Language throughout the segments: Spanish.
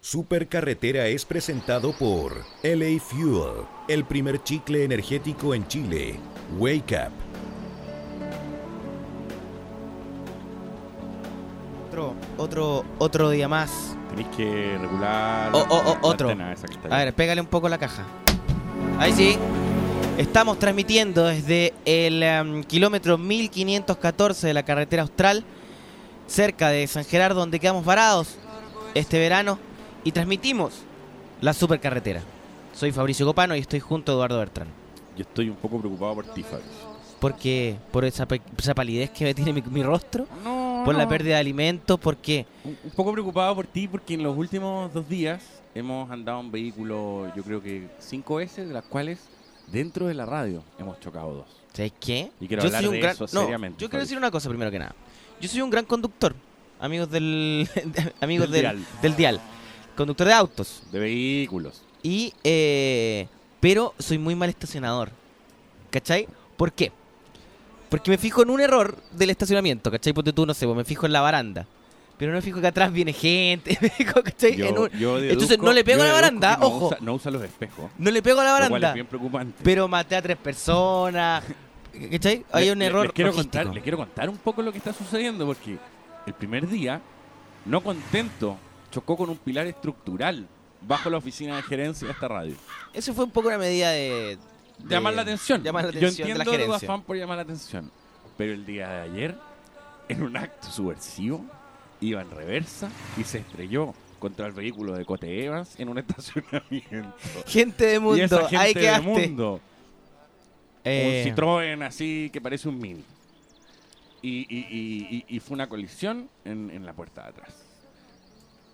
Supercarretera es presentado por LA Fuel, el primer chicle energético en Chile. Wake Up. Otro, otro, otro día más. Tenéis que regular. Oh, oh, oh, la otro. antena. A ver, pégale un poco la caja. Ahí sí. Estamos transmitiendo desde el em, kilómetro 1514 de la carretera austral, cerca de San Gerardo, donde quedamos varados este verano, y transmitimos la supercarretera. Soy Fabricio Copano y estoy junto a Eduardo Bertrán. Yo estoy un poco preocupado por ti, Fabricio. Porque por esa, esa palidez que tiene mi, mi rostro, No. por la pérdida de alimentos, porque Un, un poco preocupado por ti porque en los últimos dos días hemos andado en vehículo, yo creo que cinco veces, de las cuales dentro de la radio hemos chocado dos. ¿Sabes qué? Y quiero hablar de eso no, seriamente, Yo quiero Fabricio. decir una cosa primero que nada. Yo soy un gran conductor, amigos del amigos Del del, dial. del dial, conductor de autos. De vehículos. Y eh, pero soy muy mal estacionador. ¿Cachai? ¿Por qué? Porque me fijo en un error del estacionamiento, ¿cachai? Porque tú no sé, pues me fijo en la baranda. Pero no me fijo que atrás viene gente, me fijo, ¿cachai? Yo- En un- Entonces no le pego a la baranda, no ojo. usa- no usa los espejos. No le pego a la Lo cual baranda. es bien preocupante. Pero maté a tres personas. ¿Cachai? Hay Le- un error Les quiero, logístico. contar, les quiero contar un poco lo que está sucediendo porque el primer día, no contento, chocó con un pilar estructural bajo la oficina de gerencia de esta radio. Eso fue un poco una medida de... de- Llamar la atención. Llamar la Yo atención de entiendo la tu afán por llamar la atención. Pero el día de ayer, en un acto subversivo, iba en reversa y se estrelló contra el vehículo de Cote Evans en un estacionamiento. Gente de mundo, y esa gente ahí de mundo. Eh, Un Citroën así que parece un Mini. Y, y- y- y- y fue una colisión en, en la puerta de atrás.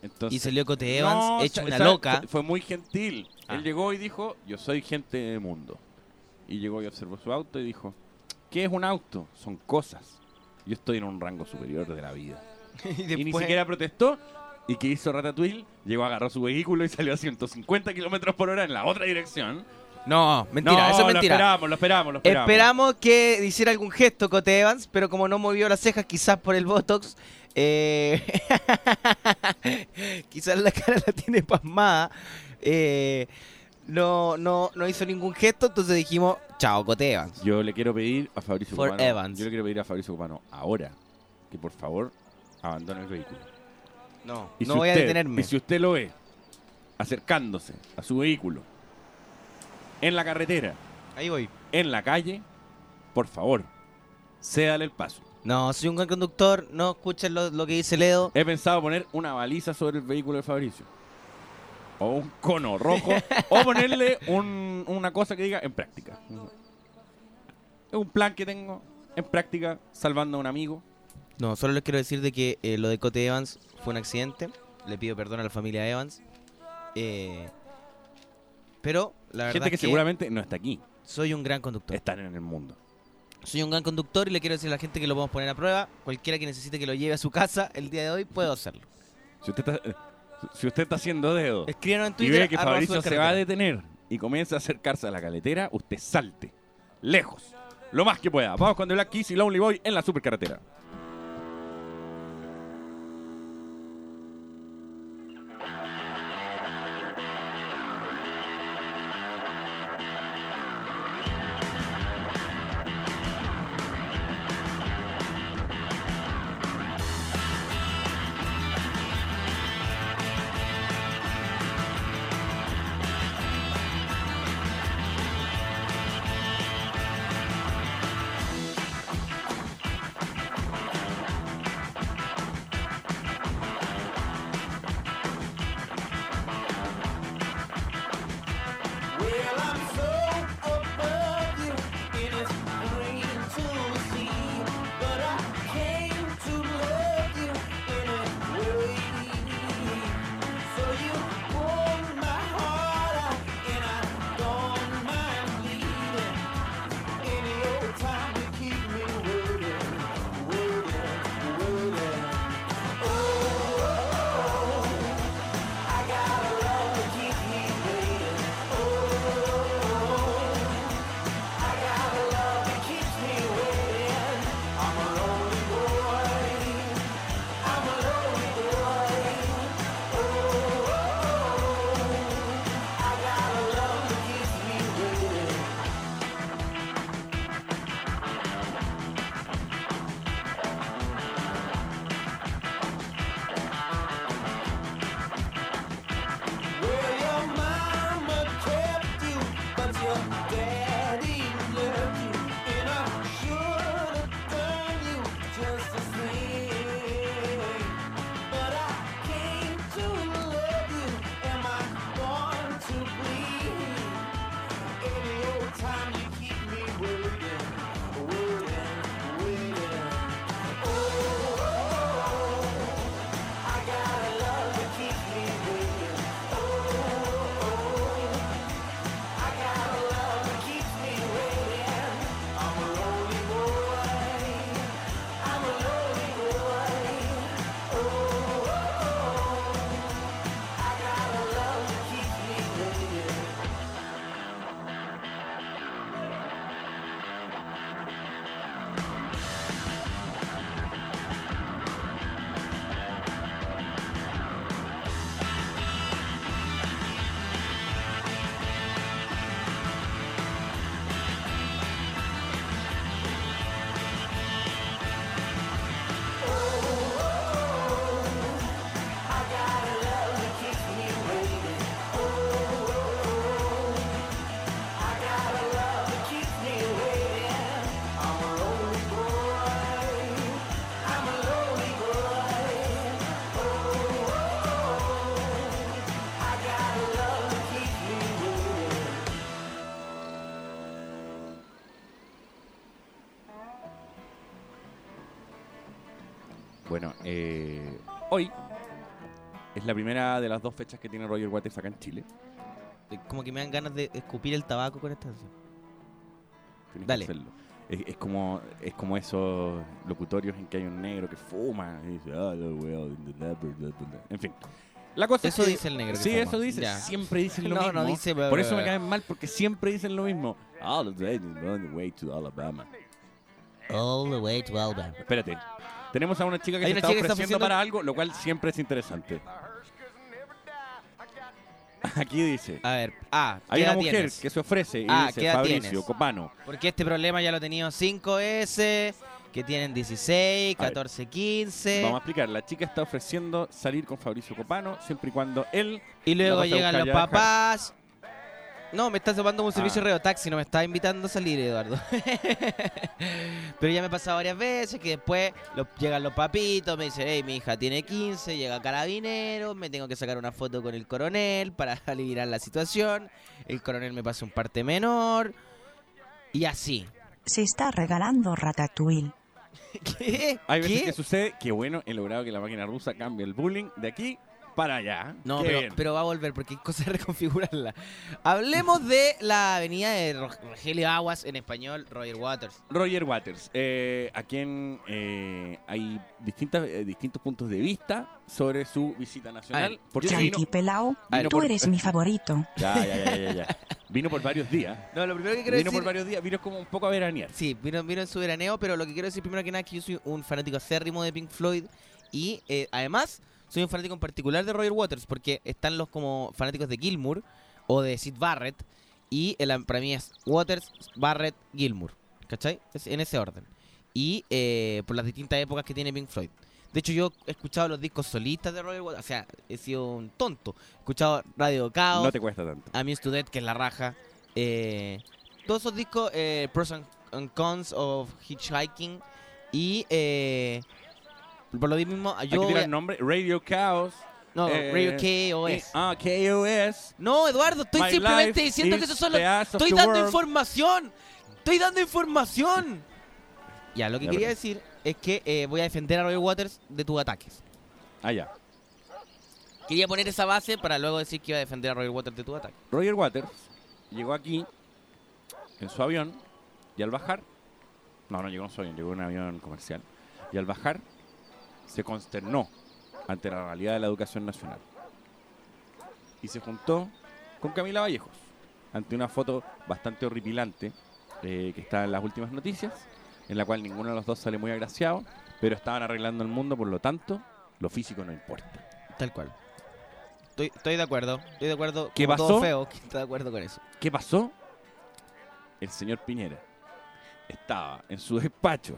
Entonces, y salió Cote Evans No, hecho una loca. Fue, muy gentil. Ah. Él llegó y dijo, yo soy gente de mundo. Y llegó y observó su auto y dijo, ¿qué es un auto? Son cosas. Yo estoy en un rango superior de la vida. y, Y ni siquiera protestó. ¿Y qué hizo Ratatouille? Llegó, agarró su vehículo y salió a 150 kilómetros por hora en la otra dirección. No, mentira, no, eso es lo mentira. esperamos, lo esperamos, lo esperamos. Esperamos que hiciera algún gesto Cote Evans, pero como no movió las cejas, quizás por el Botox, eh, quizás la cara la tiene pasmada, eh, no, no, no hizo ningún gesto, entonces dijimos, chao Cote Evans. Yo le quiero pedir a Fabricio For. Evans. Yo le quiero pedir a Fabricio Copano ahora que por favor abandone el vehículo. No, Y no voy a detenerme. Y si usted lo ve acercándose a su vehículo en la carretera, Ahí voy. en la calle, por favor, cédale el paso. No, soy un gran conductor, no escuchen lo, lo que dice Ledo. He pensado poner una baliza sobre el vehículo de Fabricio. O un cono rojo. o ponerle un- una cosa que diga en práctica. Es un plan que tengo en práctica, salvando a un amigo. No, solo les quiero decir de que eh, lo de Cote Evans fue un accidente. Le pido perdón a la familia Evans. Eh, pero la verdad Gente que que seguramente no está aquí, soy un gran conductor. están en el mundo. Soy un gran conductor y le quiero decir a la gente que lo podemos poner a prueba. Cualquiera que necesite que lo lleve a su casa el día de hoy, puedo hacerlo. Si usted está, si usted está haciendo dedo Escríbanos en y Twitter. ve que Fabricio se va a detener y comienza a acercarse a la caletera, usted salte. Lejos. Lo más que pueda. Vamos con The Black Keys y Lonely Boy en la supercarretera. Es la primera de las dos fechas que tiene Roger Waters acá en Chile. Como que me dan ganas de escupir el tabaco con esta canción. Tienes Dale. que hacerlo. Es, es como, es como esos locutorios en que hay un negro que fuma y dice, "Ah, the well in the leopard, bla, bla, bla". En fin. La cosa Eso es que- dice el negro Sí, fuma. eso dice. Ya. Siempre dicen lo No, mismo. no dice, Por eso me caen mal, porque siempre dicen lo mismo. All the way, on the way to Alabama. All the way to Alabama. Espérate. Tenemos a una chica que Hay se está ofreciendo- para algo, lo cual siempre es interesante. Aquí dice. A ver, ah, ¿qué Hay una mujer tienes? que se ofrece y Ah, dice ¿qué edad Fabricio tienes? Copano. Porque este problema ya lo tenían 5S, que tienen 16, A ver. 14, 15. Vamos a explicar. La chica está ofreciendo salir con Fabricio Copano siempre y cuando él. Y luego la vas a llegan buscar los ya, papás. No, me estás tomando un servicio Ah. de taxi, no me estás invitando a salir, Eduardo. Pero ya me ha pasado varias veces que después lo- llegan los papitos, me dicen, hey, mi hija tiene 15, llega carabinero, me tengo que sacar una foto con el coronel para aliviar la situación. El coronel me pasa un parte menor. Y así. Se está regalando Ratatouille. ¿Qué? Hay veces ¿Qué? que sucede que, bueno, he logrado que la máquina rusa cambie el bullying de aquí para allá. No, Qué pero, bien. pero va a volver porque hay cosas de reconfigurarla. Hablemos de la avenida de Ro- Rogelio Aguas, en español, Roger Waters. Roger Waters, eh, a quien eh, hay distintas, eh, distintos puntos de vista sobre su visita nacional. A ver, porque vino, Yankee Pelao, vino tú por- eres mi favorito. Ya, ya, ya, ya, ya. Vino por varios días. No, lo primero que quiero Vino decir... por varios días, vino como un poco a veranear. Sí, vino, vino en su veraneo, pero lo que quiero decir primero que nada es que yo soy un fanático acérrimo de Pink Floyd y eh, además soy un fanático en particular de Roger Waters porque están los como fanáticos de Gilmour o de Sid Barrett y el- para mí es Waters, Barrett, Gilmour, ¿cachai? Es en ese orden. Y eh, por las distintas épocas que tiene Pink Floyd. De hecho, yo he escuchado los discos solistas de Roger Waters, o sea, he sido un tonto. He escuchado Radio Chaos, No te cuesta tanto. I'm Used to Death, que es la raja. Eh, todos esos discos, eh, Pros and, and Cons of Hitchhiking. Y eh, por lo mismo, yo. voy a- el nombre. Radio Chaos. no, eh, Radio KOS. Ah, KOS. No, Eduardo, estoy My simplemente diciendo que ass of Estoy dando world. información. Estoy dando información. Ya, lo que Ya, quería decir es que eh, voy a defender a Roger Waters de tus ataques. Ah, ya. Quería poner esa base para luego decir que iba a defender a Roger Waters de tus ataques. Roger Waters llegó aquí en su avión y al bajar, no, no llegó en su avión, llegó en un avión comercial, y al bajar se consternó ante la realidad de la educación nacional. Y se juntó con Camila Vallejos ante una foto bastante horripilante eh, que está en las últimas noticias, en la cual ninguno de los dos sale muy agraciado, pero estaban arreglando el mundo, por lo tanto, lo físico no importa. Tal cual. Estoy, estoy de acuerdo. Estoy de acuerdo. ¿Qué pasó? Todo feo que está de acuerdo con eso. ¿Qué pasó? El señor Piñera estaba en su despacho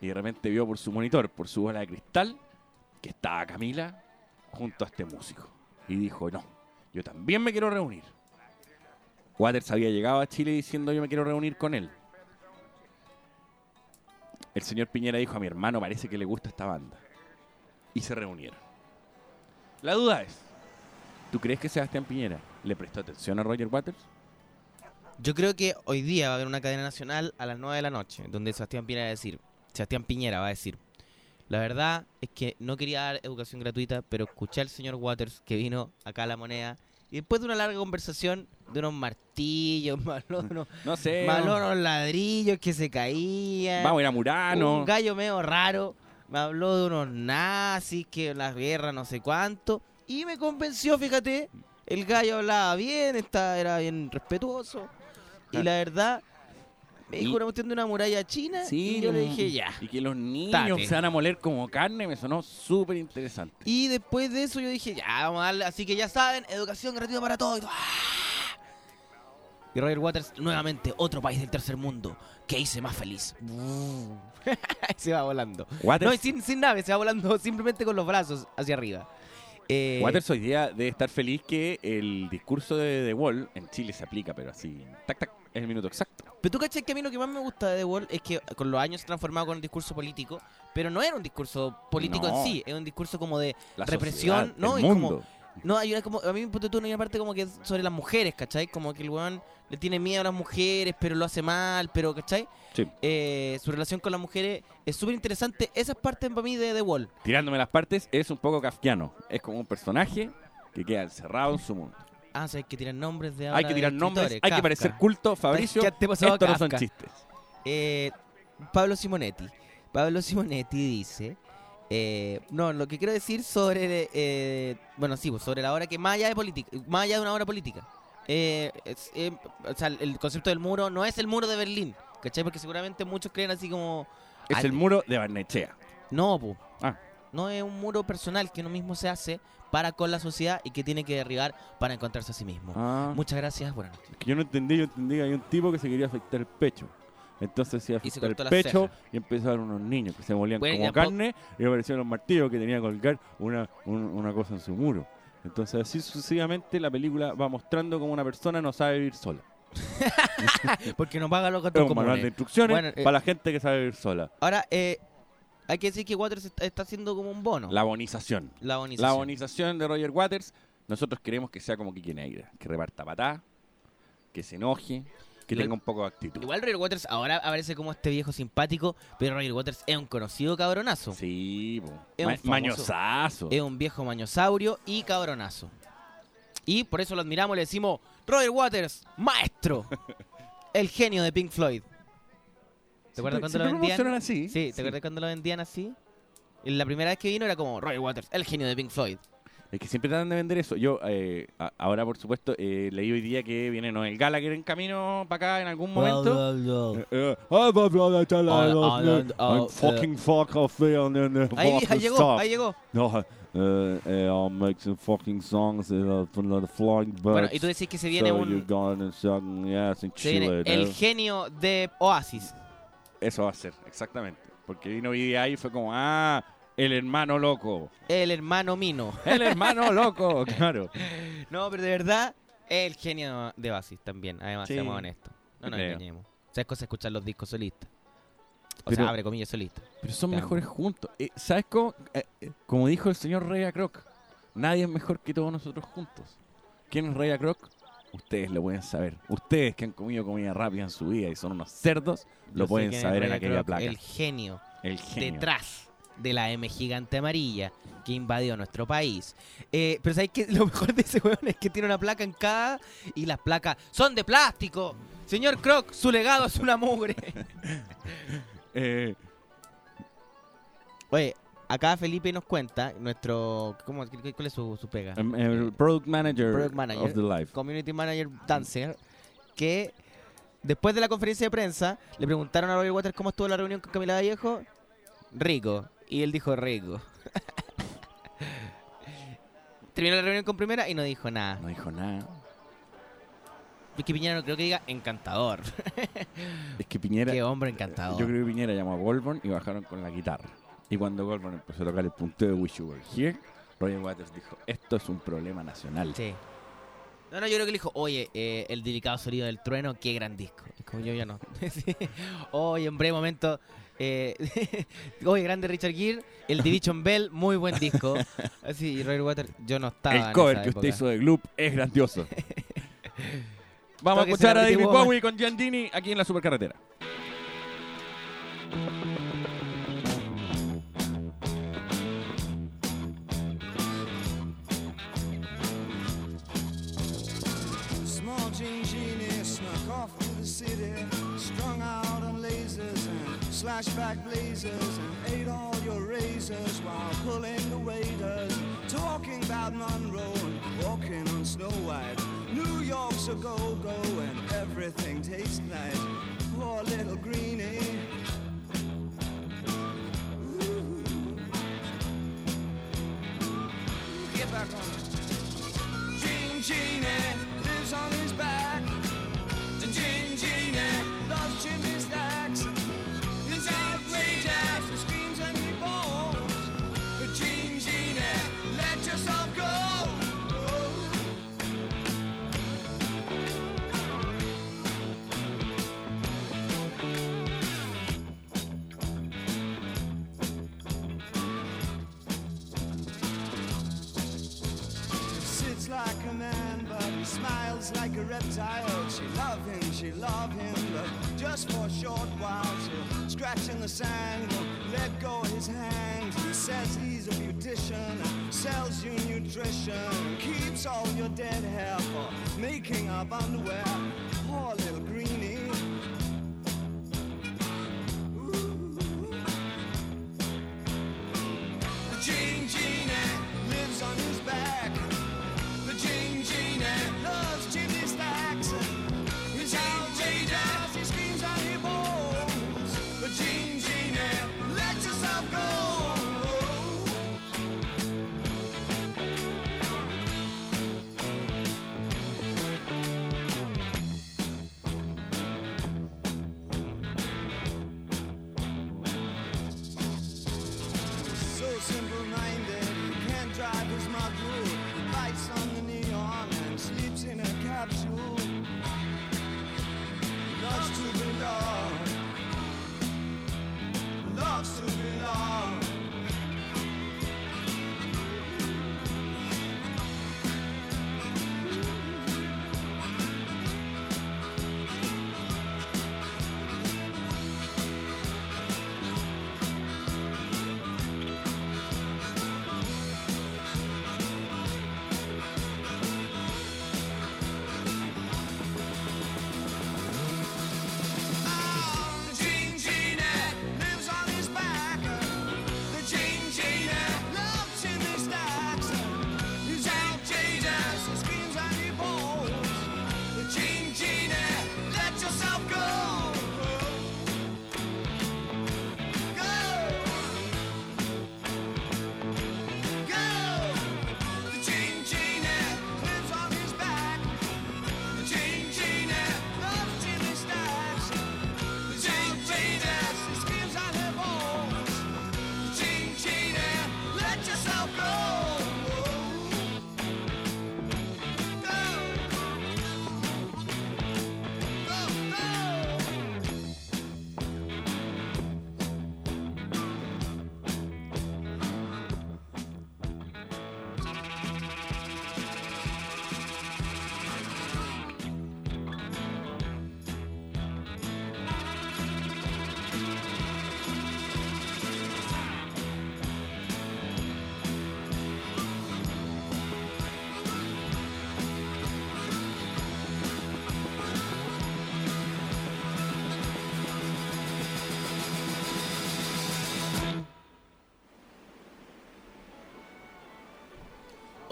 y de repente vio por su monitor, por su bola de cristal, que estaba Camila junto a este músico. Y dijo, no, yo también me quiero reunir. Waters había llegado a Chile diciendo yo me quiero reunir con él. El señor Piñera dijo a mi hermano parece que le gusta esta banda. Y se reunieron. La duda es, ¿tú crees que Sebastián Piñera le prestó atención a Roger Waters? Yo creo que hoy día va a haber una cadena nacional a las 9 de la noche, donde Sebastián Piñera va a decir, Sebastián Piñera va a decir, la verdad es que no quería dar educación gratuita, pero escuché al señor Waters que vino acá a la moneda y después de una larga conversación de unos martillos, me habló de unos, No sé. unos ladrillos que se caían, Vamos a ir a Murano. un gallo medio raro, me habló de unos nazis, que la guerra no sé cuánto, y me convenció, fíjate, el gallo hablaba bien, estaba, era bien respetuoso, y Ah. la verdad, me dijo una cuestión de una muralla china, y yo le dije ya. Y que los niños Tate. se van a moler como carne me sonó súper interesante. Y después de eso yo dije, ya, vamos a darle, así que ya saben, educación gratuita para todos. Y, todo. ¡Ah! y Roger Waters, nuevamente, otro país del tercer mundo que hice más feliz. se va volando. Waters, No, sin, sin nave, se va volando simplemente con los brazos hacia arriba. Eh, Waters hoy día debe estar feliz que el discurso de The Wall en Chile se aplica, pero así, tac, tac, es el minuto exacto. Pero tú cachai que a mí lo que más me gusta de The Wall es que con los años se ha transformado con un discurso político, pero no era un discuro político No. en sí, es un discurso como de La represión, sociedad, ¿no? el Y mundo. como No, hay una como, a mí me punto tú, hay una parte como que es sobre las mujeres, ¿cachai? Como que el weón le tiene miedo a las mujeres, pero lo hace mal, pero, ¿cachai? Sí. Eh, su relación con las mujeres es súper interesante. Esas partes para mí de The Wall. Tirándome las partes es un poco kafkiano. Es como un personaje que queda encerrado en su mundo. Ah, o sea, hay que tirar nombres de Hay ahora que de tirar nombres, hay que parecer culto, Fabricio. ¿Qué te pasaba, Esto no son Kafka? chistes. Eh, Pablo Simonetti. Pablo Simonetti dice. eh, no, lo que quiero decir sobre. eh, bueno, sí, pues, sobre la hora que más allá de política, más allá de una hora política. eh, es, o sea, el concepto del muro no es el muro de Berlín, ¿cachai? Porque seguramente muchos creen así como. Es "Ah, el muro de Barnechea. No, pu. Ah. No es un muro personal que uno mismo se hace para con la sociedad y que tiene que derribar para encontrarse a sí mismo. Ah. Muchas gracias, buenas noches. Que yo no entendí, yo entendí que hay un tipo que se quería afectar el pecho. Entonces se iba a Y se afectar cortó el pecho y empezaron unos niños que se molían Bueno, como carne y aparecieron los martillos que tenían que colgar una, un- una cosa en su muro. Entonces así sucesivamente la película va mostrando cómo una persona no sabe vivir sola. Porque no paga los gastos comunes. de instrucciones Bueno, eh, para la gente que sabe vivir sola. Ahora, eh, hay que decir que Waters está, haciendo como un bono. La bonización. La La bonización. bonización de Roger Waters, nosotros queremos que sea como Kike Negra, que reparta patá, que se enoje, que tenga un poco de actitud. Igual Roger Waters ahora aparece como este viejo simpático, pero Roger Waters es un conocido cabronazo. Sí, po. Es un famoso. mañosazo. Es un viejo mañosaurio y cabronazo. Y por eso lo admiramos y le decimos, Roger Waters, maestro. El genio de Pink Floyd. ¿Te acuerdas cuando lo vendían? así. Sí, ¿te acuerdas cuando lo vendían así? Y La primera vez que vino era como Roger Waters, el genio de Pink Floyd. Es que siempre tratan de vender eso. Yo, eh, a- ahora por supuesto, eh, leí hoy día que viene Noel Gallagher en camino para acá en algún momento. Eh, fucking fuck off and then Ahí, llegó, stuff. ahí llegó. No, eh, eh, I'll make some fucking songs for the flying birds. Bueno, y tú decís que se viene so you're un... gonna suck yes and Se viene el eh. genio de Oasis. Eso va a ser, exactamente. Porque vino ahí y fue como, ah, el hermano loco. El hermano Mino. El hermano loco, claro. No, pero de verdad, el genio de Oasis también, además, Sí, seamos honestos. No nos engañemos. O sea, es cosa escuchar los discos solistas. O Pero- sea, abre comillas solistas. Pero son Te amo. mejores juntos. Eh, ¿Sabes cómo? Eh, eh, como dijo el señor Ray Kroc, nadie es mejor que todos nosotros juntos. ¿Quién es Ray Kroc? Ustedes lo pueden saber. Ustedes que han comido comida rápida en su vida y son unos cerdos, lo pueden saber en aquella placa. El genio, El genio. detrás de la M gigante amarilla que invadió nuestro país. Eh, pero ¿sabes qué? Lo mejor de ese weón es que tiene una placa en cada y las placas son de plástico. Señor Croc, su legado es una mugre. Eh, Oye, acá Felipe nos cuenta, nuestro... ¿cómo, ¿Cuál es su, su pega? el product manager, Product manager. of the life. Community Manager Dancer, que después de la conferencia de prensa le preguntaron a Roger Waters cómo estuvo la reunión con Camila Vallejo. Rico. Y él dijo rico. Terminó la reunión con primera y no dijo nada. No dijo nada. Es que Piñera no creo que diga encantador. Es que Piñera. Qué hombre encantador. Yo creo que Piñera llamó a Goldborn y bajaron con la guitarra. Y cuando Goldborn empezó a tocar el punteo de Wish You Were Here, Roger Waters dijo: Esto es un problema nacional. Sí. No, no, yo creo que le dijo, oye, eh, el delicado sonido del trueno, qué gran disco. Es como yo ya no. Sí. Oye, en breve momento, eh, oye, grande Richard Gere, el Division Bell, muy buen disco. Así, y Roger Waters, yo no estaba. El en cover esa que usted hizo de Gloop es grandioso. Vamos a escuchar a David. Bowie con Giandini aquí en la supercarretera. And slashback blazers, and ate all your razors while pulling the waiters, talking about Monroe and walking on Snow White. New York's a go-go and everything tastes nice. Poor little greenie. Ooh. Get back on. Gene Genie lives on his back. Gene Genie loves chimney stacks. She love him, she love him, but just for a short while. She'll scratch in the sand, let go his hand. He says he's a beautician, sells you nutrition, keeps all your dead hair for making up underwear.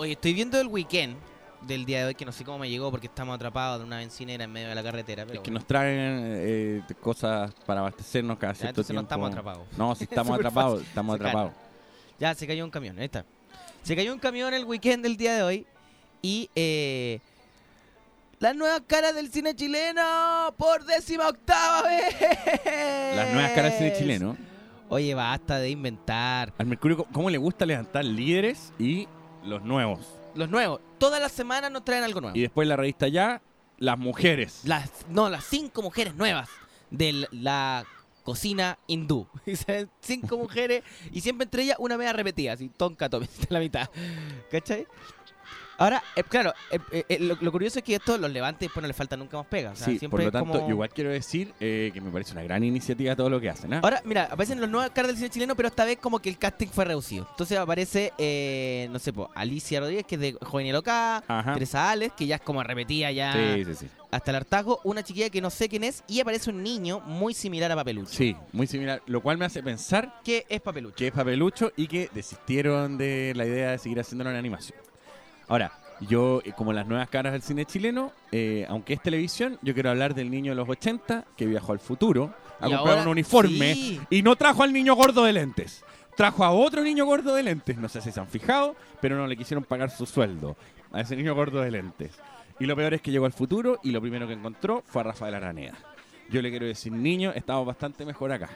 Oye, estoy viendo el weekend del día de hoy, que no sé cómo me llegó porque estamos atrapados en una bencinera en medio de la carretera. Pero Es que bueno. nos traen eh, cosas para abastecernos cada cierto entonces no tiempo. estamos atrapados. No, si estamos atrapados, estamos Se atrapados. Ya, se cayó un camión, ahí está. Se cayó un camión el weekend del día de hoy y eh, las nuevas caras del cine chileno por décima octava vez. Las nuevas caras del cine chileno. Oye, basta de inventar. Al Mercurio, ¿cómo- ¿cómo le gusta levantar líderes y los nuevos? Los nuevos. Todas las semanas nos traen algo nuevo. Y después la revista ya, las mujeres. Las, no, las cinco mujeres nuevas de la cocina hindú. Cinco mujeres y siempre entre ellas una media repetida, así, tonka, tome, la mitad. ¿Cachai? Ahora, eh, claro, eh, eh, eh, lo, lo curioso es que esto los levanta y después no le falta nunca más pega. O sea, sí, por lo tanto, como- yo igual quiero decir eh, que me parece una gran iniciativa todo lo que hacen. ¿ah? Ahora, mira, aparecen los nuevos caras del cine chileno, pero esta vez como que el casting fue reducido. Entonces aparece, eh, no sé, po, Alicia Rodríguez, que es de Joven y Loca, Ajá. Teresa Ales, que ya es como repetida ya Sí, sí, sí. hasta el hartazgo, una chiquilla que no sé quién es, y aparece un niño muy similar a Papelucho. Sí, muy similar. Lo cual me hace pensar ¿Qué es Papelucho? que es papelucho y que desistieron de la idea de seguir haciéndolo en animación. Ahora, yo, eh, como las nuevas caras del cine chileno, eh, aunque es televisión, yo quiero hablar del niño de los 80 que viajó al futuro a Y comprar ahora- un uniforme sí. y no trajo al niño gordo de lentes. Trajo a otro niño gordo de lentes. No sé si se han fijado, pero no le quisieron pagar su sueldo a ese niño gordo de lentes. Y lo peor es que llegó al futuro y lo primero que encontró fue a Rafael Araneda. Yo le quiero decir, niño, estamos bastante mejor acá.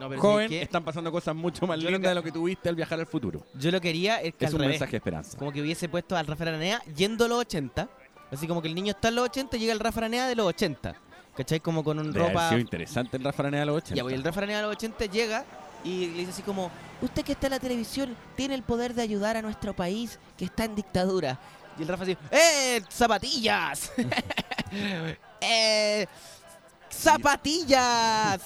No, pero Joven, están pasando cosas mucho más lindas que- de lo que tuviste al viajar al futuro. Yo lo quería es que Es un revés, mensaje de esperanza. como que hubiese puesto al Rafa Aranea yendo a los 80. Así como que el niño está en los 80 y llega el Rafa Aranea de los 80. ¿Cachai? Como con un Debe haber ropa... sido interesante el Rafa Araneda de los 80. Ya, pues el Rafa Aranea de los 80 llega y le dice así como, usted que está en la televisión tiene el poder de ayudar a nuestro país que está en dictadura. Y el Rafa así, ¡eh! ¡Zapatillas! ¡eh! ¡Zapatillas!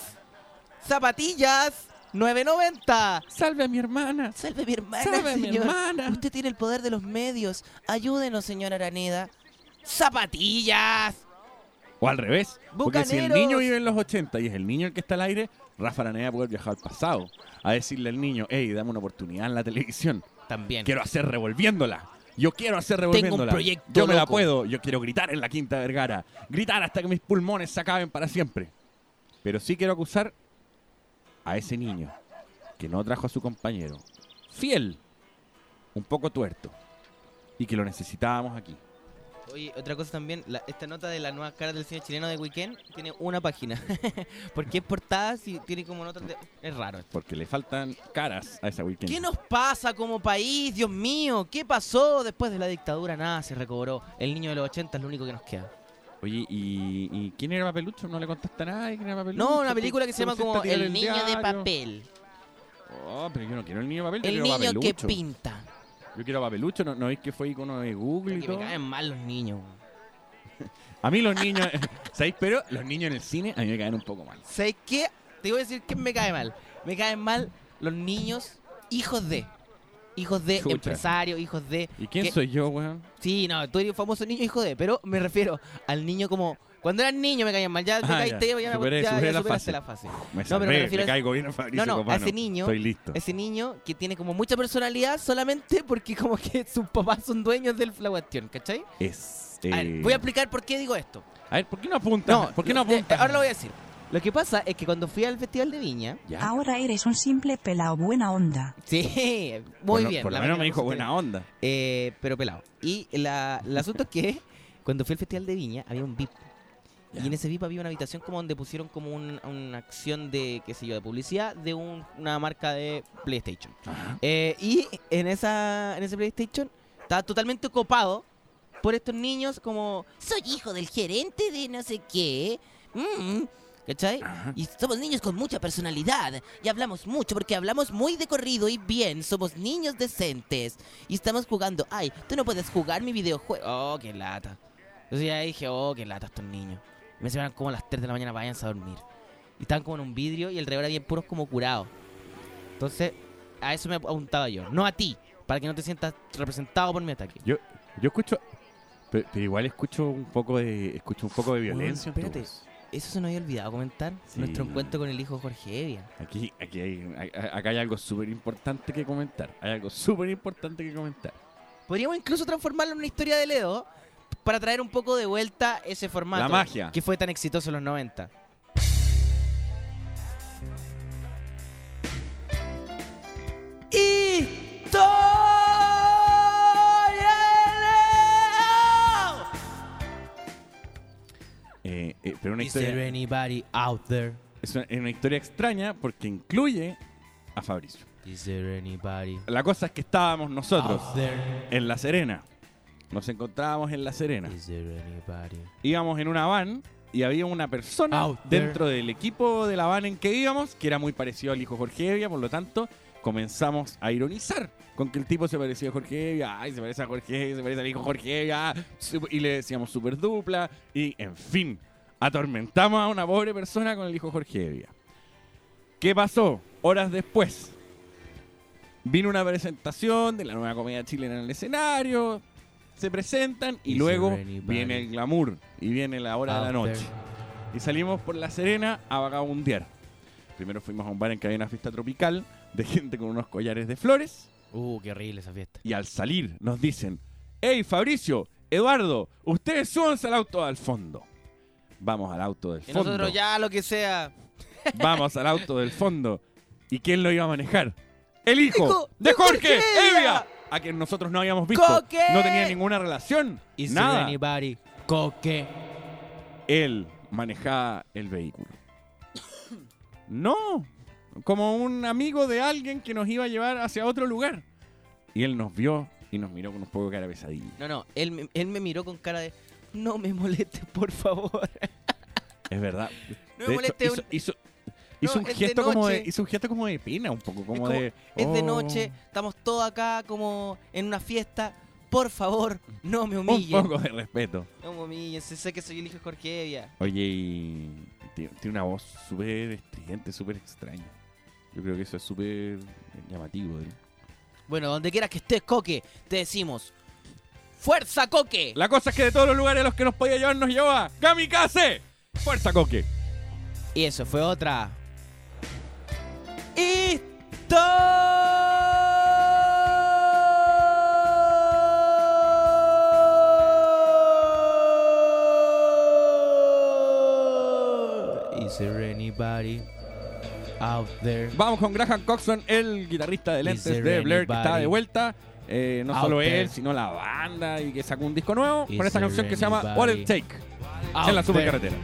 ¡Zapatillas! ¡9.90! ¡Salve a mi hermana! Salve mi hermana, ¡Salve a mi señor. hermana! Usted tiene el poder de los medios. Ayúdenos, señor Araneda. ¡Zapatillas! O al revés. Porque si el niño vive en los 80 y es el niño el que está al aire, Rafa Araneda puede viajar al pasado. A decirle al niño, hey, dame una oportunidad en la televisión. También. Quiero hacer revolviéndola. Yo quiero hacer Tengo un revolviéndola. proyecto Yo me la puedo. Yo quiero gritar en la Quinta Vergara. Gritar hasta que mis pulmones se acaben para siempre. Pero sí quiero acusar a ese niño que no trajo a su compañero. Fiel. Un poco tuerto. Y que lo necesitábamos aquí. Oye, otra cosa también, la- esta nota de la nueva cara del cine chileno de Weekend tiene una página. Porque es portada si tiene como notas de... Es raro. Porque le faltan caras a esa weekend. ¿Qué nos pasa como país, Dios mío? ¿Qué pasó después de la dictadura? Nada, se recobró. El niño de los 80 es lo único que nos queda. Oye, ¿y, y quién era Papelucho? ¿No le contaste a nadie quién era Papelucho? No, una ¿Tú- película que se llama como El niño de papel. Oh, pero yo no quiero el niño de papel, El niño que pinta. Yo quiero Papelucho, ¿no, no veis que fue icono de Google y Que me todo? caen mal los niños. A mí los niños, ¿sabéis? Pero los niños en el cine a mí me caen un poco mal. ¿Sabes qué? Te voy a decir que me cae mal. Me caen mal los niños hijos de. Hijos de Chucha. empresarios, hijos de... ¿Y quién que- soy yo, weón? Sí, no, tú eres un famoso niño hijo de, pero me refiero al niño como cuando eras niño me caían mal, ya te Ah, caíste, ya. ya, me- Superé- ya- ya superé la superaste fase. la fase. Me No, pero me me, refiero a- caigo bien a Fabricio No, no, a ese niño- Estoy listo. Ese niño que tiene como mucha personalidad solamente porque como que sus papás son dueños de la cuestión, ¿cachai? Es, A ver, eh, voy a explicar por qué digo esto. A ver, ¿por qué no apuntas? No, ¿Por qué no eh, apuntas? ahora lo voy a decir. Lo que pasa es que cuando fui al Festival de Viña, Ya. Ahora eres un simple pelao buena onda. sí, muy Por bien. Por lo menos me dijo buena onda. Eh, pero pelado. Y la, el asunto es que cuando fui al Festival de Viña había un VIP. Y en ese VIP había una habitación como donde pusieron como un- una acción de, qué sé yo, de publicidad de un- una marca de PlayStation. Eh, y en esa en ese PlayStation estaba totalmente copado por estos niños como soy hijo del gerente de no sé qué. Mm, ¿Cachai? Ajá. Y somos niños con mucha personalidad. Y hablamos mucho porque hablamos muy de corrido y bien. Somos niños decentes. Y estamos jugando. Ay, tú no puedes jugar mi videojuego. Oh, qué lata. Entonces ya dije, oh, qué lata estos niños. Me se como a las 3 de la mañana, váyanse a dormir. Y estaban como en un vidrio y alrededor había puros como curados. Entonces, a eso me apuntaba yo. No a ti, para que no te sientas representado por mi ataque. Yo, yo escucho... Pero, pero igual escucho un poco de escucho un poco de violencia. en tu espérate. voz. Eso se nos había olvidado comentar. Sí, Nuestro no. encuentro con el hijo Jorge Evia. Aquí, aquí hay, hay- acá hay algo súper importante que comentar. Hay algo súper importante que comentar. Podríamos incluso transformarlo en una historia de Ledo para traer un poco de vuelta ese formato. La magia. Que fue tan exitoso en los 90. Eh, eh, pero una Is there historia, anybody out there? es una, es una historia extraña porque incluye a Fabricio. Is there anybody La cosa es que estábamos nosotros out there? en La Serena. Nos encontrábamos en La Serena. Is there anybody? Íbamos en una van y había una persona Out there. dentro del equipo de la van en que íbamos que era muy parecido al hijo Jorge Evia, por lo tanto comenzamos a ironizar con que el tipo se parecía a Jorge Evia, ay, se parece a Jorge Evia, se parece al hijo Jorge Evia, y le decíamos super dupla, y en fin, atormentamos a una pobre persona con el hijo Jorge Evia. ¿Qué pasó? Horas después, vino una presentación de la nueva comedia chilena en el escenario, se presentan y Is luego viene el glamour y viene la hora de la noche. there? Y salimos por La Serena a vagabundear. Primero fuimos a un bar en que había una fiesta tropical de gente con unos collares de flores. Uh, qué horrible esa fiesta. Y al salir nos dicen, hey Fabricio, Eduardo, ustedes súbanse al auto al fondo. Vamos al auto del Y fondo. nosotros ya lo que sea. Vamos al auto del fondo. ¿Y quién lo iba a manejar? El hijo Hijo de de Jorge Jorge Evia. A quien nosotros no habíamos visto. ¡Coque! No tenía ninguna relación. Is nada. anybody? Coque. él manejaba el vehículo. No, como un amigo de alguien que nos iba a llevar hacia otro lugar. Y él nos vio y nos miró con un poco de cara pesadilla. No, no, él, me- él me miró con cara de no me molestes, por favor. Es verdad. No me De hecho, moleste hizo, un- hizo- hizo No, un es de gesto como de, hizo un gesto como de pena, un poco como, como- de. Es de "Oh". noche, estamos todos acá como en una fiesta. por favor, no me Un humillen. poco de respeto. No me humillen, sé que soy el hijo de Jorge Evia. Oye, y tiene, tiene una voz súper estridente, súper extraña. Yo creo que eso es súper llamativo. él. Bueno, donde quieras que estés, Coque, te decimos. ¡Fuerza, Coque! La cosa es que de todos los lugares a los que nos podía llevar, nos llevaba Kamikaze. Fuerza, Coque. Y eso fue otra. Historia. Is there anybody out there? Vamos con Graham Coxon, el guitarrista de lentes de Blair, que está de vuelta. Eh, no out solo there? él, sino la banda y que sacó un disco nuevo Is con esta canción que se llama What It Take Out en la supercarretera.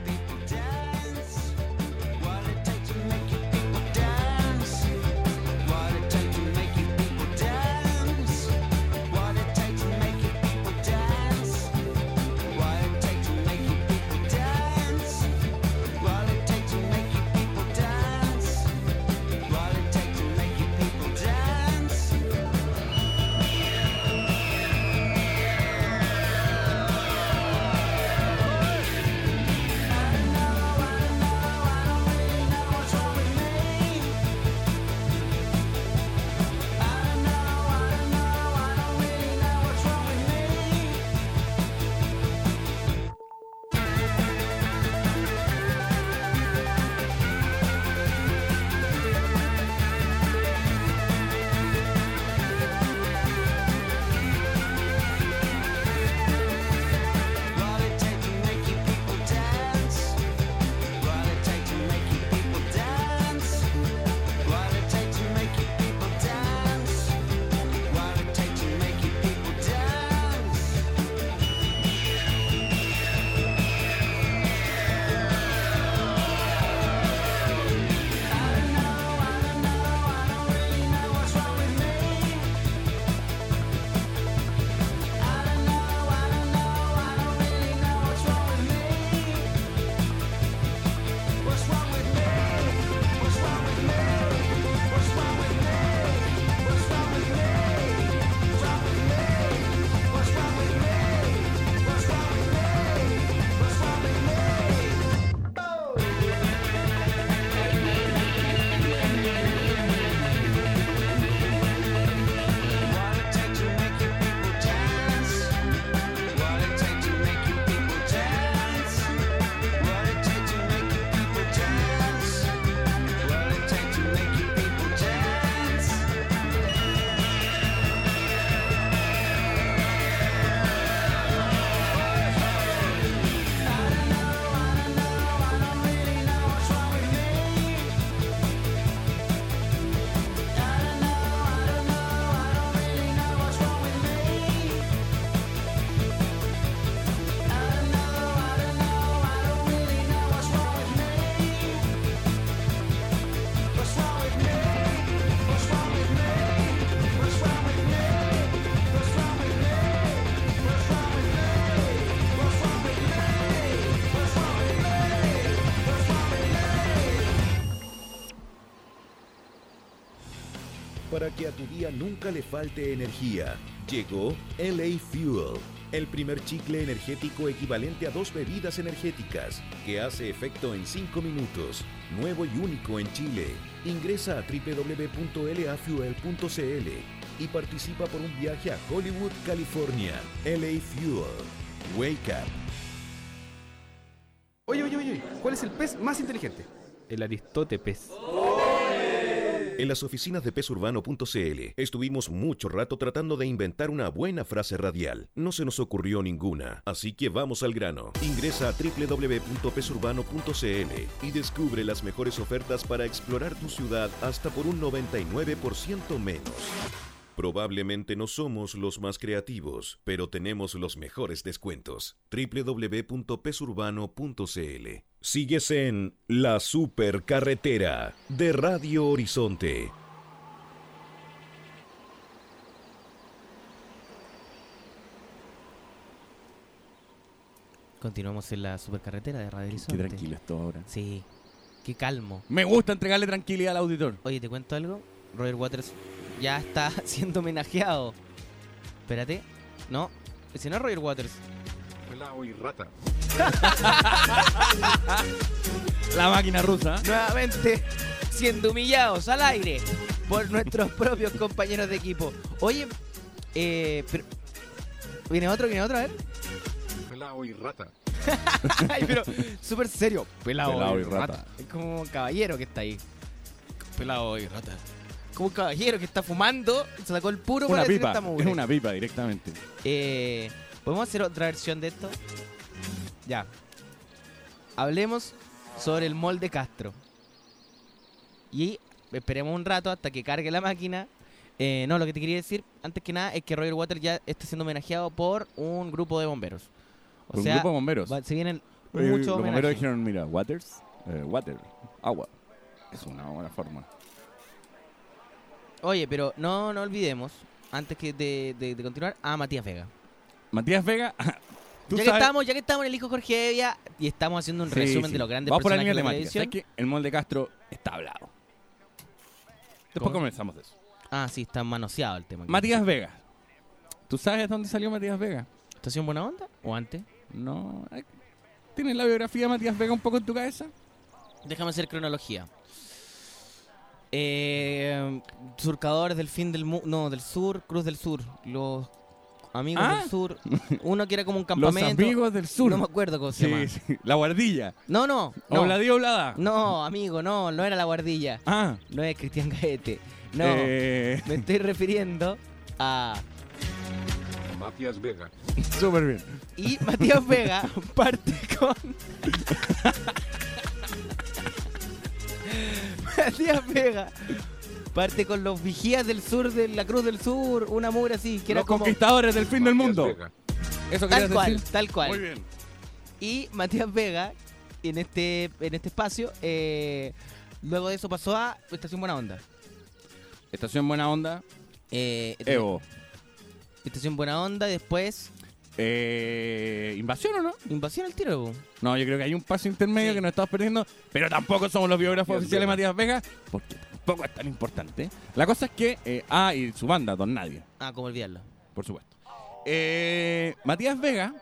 Para que a tu día nunca le falte energía, llegó LA Fuel, el primer chicle energético equivalente a dos bebidas energéticas, que hace efecto en 5 minutos, nuevo y único en Chile. Ingresa a www.lafuel.cl y participa por un viaje a Hollywood, California. LA Fuel. Wake up. Oye, oye, oye, ¿cuál es el pez más inteligente? El Aristóteles. En las oficinas de pesurbano.cl estuvimos mucho rato tratando de inventar una buena frase radial. No se nos ocurrió ninguna, así que vamos al grano. Ingresa a www.pesurbano.cl y descubre las mejores ofertas para explorar tu ciudad hasta por un 99% menos. Probablemente no somos los más creativos, pero tenemos los mejores descuentos. www.pesurbano.cl Sigues en La Supercarretera de Radio Horizonte. Continuamos en la supercarretera de Radio Qué Horizonte. tranquilo esto ahora. Sí, qué calmo. Me gusta entregarle tranquilidad al auditor. Oye, ¿te cuento algo? Roger Waters ya está siendo homenajeado. Espérate. No, ese no es Roger Waters. Pelado y rata. La máquina rusa. Nuevamente siendo humillados al aire por nuestros propios compañeros de equipo. Oye, eh, pero... ¿Viene otro? ¿Viene otro? A ver. Pelado y rata. Ay, pero súper serio. Pelado, Pelado y y rata. rata. Es como un caballero que está ahí. Pelado y rata. Como un caballero que está fumando, se sacó el puro Una para decir pipa. esta Es una pipa directamente. Eh, ¿Podemos hacer otra versión de esto? Ya. Hablemos sobre el molde Castro. Y esperemos un rato hasta que cargue la máquina. Eh, no, lo que te quería decir, antes que nada, es que Roger Waters ya está siendo homenajeado por un grupo de bomberos. O un sea, grupo de bomberos. va- se vienen Eh, muchos los bomberos dijeron, mira, waters, eh, water, agua. Es una buena forma. Oye, pero no, no olvidemos, antes que de, de- de continuar, a Matías Vega. Matías Vega, tú Ya que, sabes... estamos, ya que estamos en el hijo Jorge Evia y estamos haciendo un Sí, resumen sí. de los grandes Vamos por la personajes línea de la temática. televisión. ¿Sabes que el molde Castro está hablado? Después comenzamos de eso. Ah, sí, está manoseado el tema. Matías Vega. ¿Tú sabes dónde salió Matías Vega? ¿Estación Buena Onda? ¿O antes? No. eh, ¿Tienes la biografía de Matías Vega un poco en tu cabeza? Déjame hacer cronología. Eh, surcadores del fin del mundo. No, del sur, Cruz del Sur. Los amigos Ah. del sur. Uno que era como un Los campamento. amigos del sur. No me acuerdo cómo se llama. sí, sí. La guardilla. No, no. No, Obladí Oblada. no, amigo, no, no era la guardilla. Ah. No es Cristian Gaete. No, Eh, me estoy refiriendo a. Matías Vega. Súper bien. Y Matías Vega parte con. Matías Vega parte con los vigías del sur de la Cruz del Sur, una mugre así, que era Los como. conquistadores del fin del mundo. Eso Tal cual, decir. tal cual. Muy bien. Y Matías Vega, en este, en este espacio, eh, luego de eso pasó a Estación Buena Onda. Estación Buena Onda. Eh, Evo. Estación Buena Onda, y después Eh, ¿Invasión o no? Invasión al tiro. No, yo creo que hay un paso intermedio Sí. que nos estamos perdiendo, pero tampoco somos los biógrafos oficiales de. Matías Vega, porque tampoco es tan importante. La cosa es que, eh, ah, y su banda, Don Nadie, Ah, como olvidarlo. por supuesto. Eh, Matías Vega,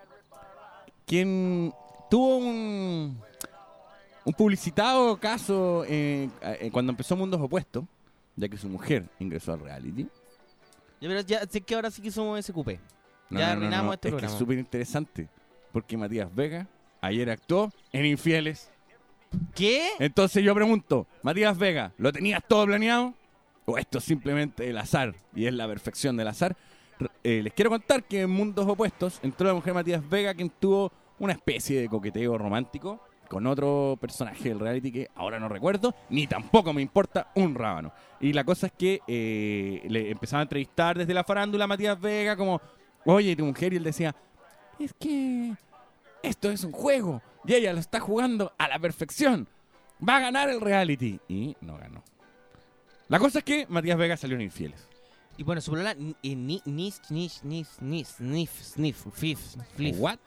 quien tuvo un, un publicitado caso eh, eh, cuando empezó Mundos Opuestos, ya que su mujer ingresó al reality. Ya, pero ya sé que ahora sí que somos SQP. Ya arruinamos este es que programa. es súper interesante, porque Matías Vega ayer actuó en Infieles. ¿Qué? Entonces yo pregunto, Matías Vega, ¿lo tenías todo planeado? ¿O esto es simplemente el azar y es la perfección del azar? Eh, les quiero contar que en Mundos Opuestos entró la mujer Matías Vega, quien tuvo una especie de coqueteo romántico con otro personaje del reality que ahora no recuerdo, ni tampoco me importa un rábano. Y la cosa es que eh, le empezaba a entrevistar desde la farándula a Matías Vega como, oye, ¿y tu mujer? Y él decía, es que esto es un juego y ella lo está jugando a la perfección. Va a ganar el reality. Y no ganó. La cosa es que Matías Vega salió en Infieles. Y bueno, su problema ni ni nis nis nis nis sniff sniff fif flif. ¿What?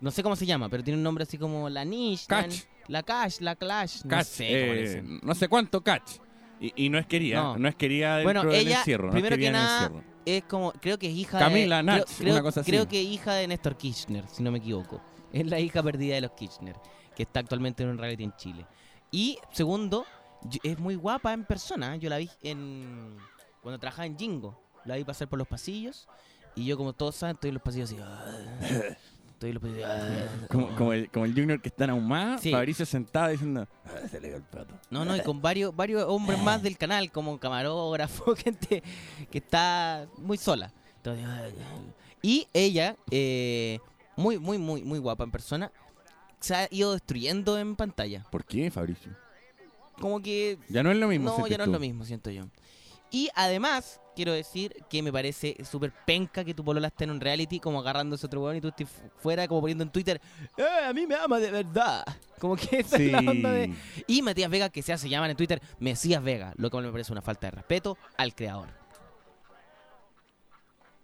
No sé cómo se llama, pero tiene un nombre así como la la- Catch. la cash, la clash, no Catch, sé cómo le eh, no sé cuánto catch. Y, y no es querida, No. no, es querida dentro Bueno, del ella, encierro. no es primero querida que nada, es como, creo que es hija Camila de... Nach, creo, creo- una cosa así. creo que es hija de Néstor Kirchner, si no me equivoco. Es la hija perdida de los Kirchner, que está actualmente en un reality en Chile. Y segundo, es muy guapa en persona. Yo la vi en cuando trabajaba en Jingo. La vi pasar por los pasillos. Y yo, como todos saben, estoy en los pasillos así. Estoy en los pasillos. ah. Como, como el, como el Junior que está en ahumada, Sí. Fabricio sentado diciendo, "Ah, se le el pato. No, no, y con varios, varios hombres más del canal, como camarógrafo, gente que está muy sola. Entonces, y ella, eh, muy, muy, muy, muy guapa en persona, se ha ido destruyendo en pantalla. ¿Por qué, Fabricio? Como que Ya no es lo mismo. no, ya no es lo mismo, siento yo. Y además, quiero decir que me parece súper penca que tu polola esté en un reality como agarrándose a otro weón y tú estés fu- fuera como poniendo en Twitter, ¡Eh, a mí me ama de verdad! Como que esa es la onda de... Y Matías Vega, que se hace llamar en Twitter Mesías Vega, lo cual me parece una falta de respeto al creador.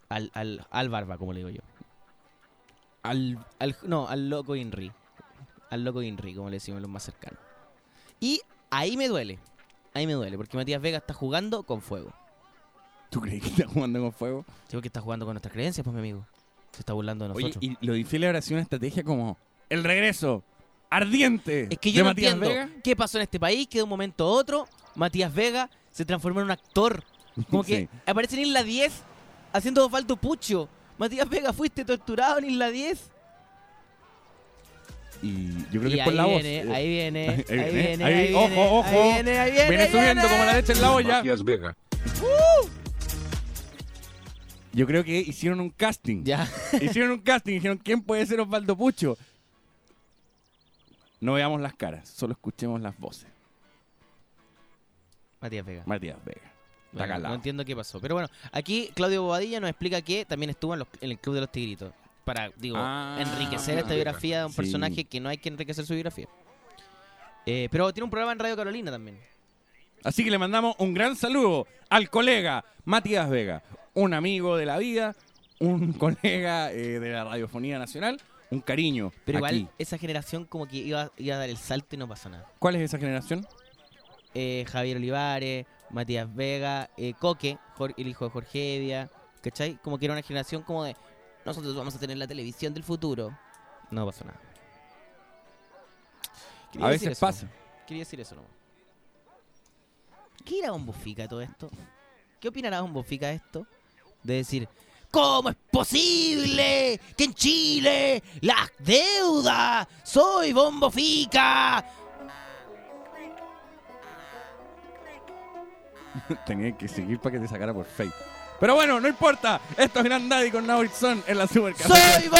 Al, al, al barba, como le digo yo. Al, al- no, al loco Inri. Al loco Inri, como le decimos los más cercanos. Y ahí me duele. Ahí me duele, porque Matías Vega está jugando con fuego. ¿Tú crees que está jugando con fuego? Sí, porque está jugando con nuestras creencias, pues, mi amigo. Se está burlando de Oye, nosotros. y lo difícil ahora sido una estrategia como el regreso ardiente Es que yo de no Matías entiendo Vega. qué pasó en este país, que de un momento a otro Matías Vega se transformó en un actor. Como que aparece en Isla 10 haciendo Osvaldo Pucho. Matías Vega, fuiste torturado en Isla 10. Y yo creo que es por ahí la voz. viene, Eh, ahí viene, ahí ahí viene, ahí ahí, viene, ojo, ojo. ahí viene, ahí viene, Viene subiendo viene. como la leche en la olla. Matías Vega. Yo creo que hicieron un casting. Ya. Hicieron un casting dijeron, ¿quién puede ser Osvaldo Pucho? No veamos las caras, solo escuchemos las voces. Matías Vega. Matías Vega. Bueno, no entiendo qué pasó. Pero bueno, aquí Claudio Bobadilla nos explica que también estuvo en, los- en el Club de los Tigritos. Para, digo, Ah, enriquecer esta biografía de un Sí. personaje que no hay que enriquecer su biografía. Eh, pero tiene un programa en Radio Carolina también. Así que le mandamos un gran saludo al colega Matías Vega, un amigo de la vida, un colega eh, de la radiofonía nacional, un cariño. Pero aquí. igual, esa generación como que iba, iba a dar el salto y no pasó nada. ¿Cuál es esa generación? Eh, Javier Olivares, Matías Vega, eh, Coque, el hijo de Jorge Evia, ¿cachai? Como que era una generación como de, nosotros vamos a tener la televisión del futuro. No pasó nada. Quería A veces eso. pasa. Quería decir eso nomás. ¿Qué era Bombofica todo esto? ¿Qué opinará Bombofica de esto? De decir, ¿cómo es posible que en Chile las deudas soy Bombofica? Tenía que seguir para que te sacara por fake. Pero bueno, no importa. Esto es Grand Daddy con Now It's On en la Super ¡Soy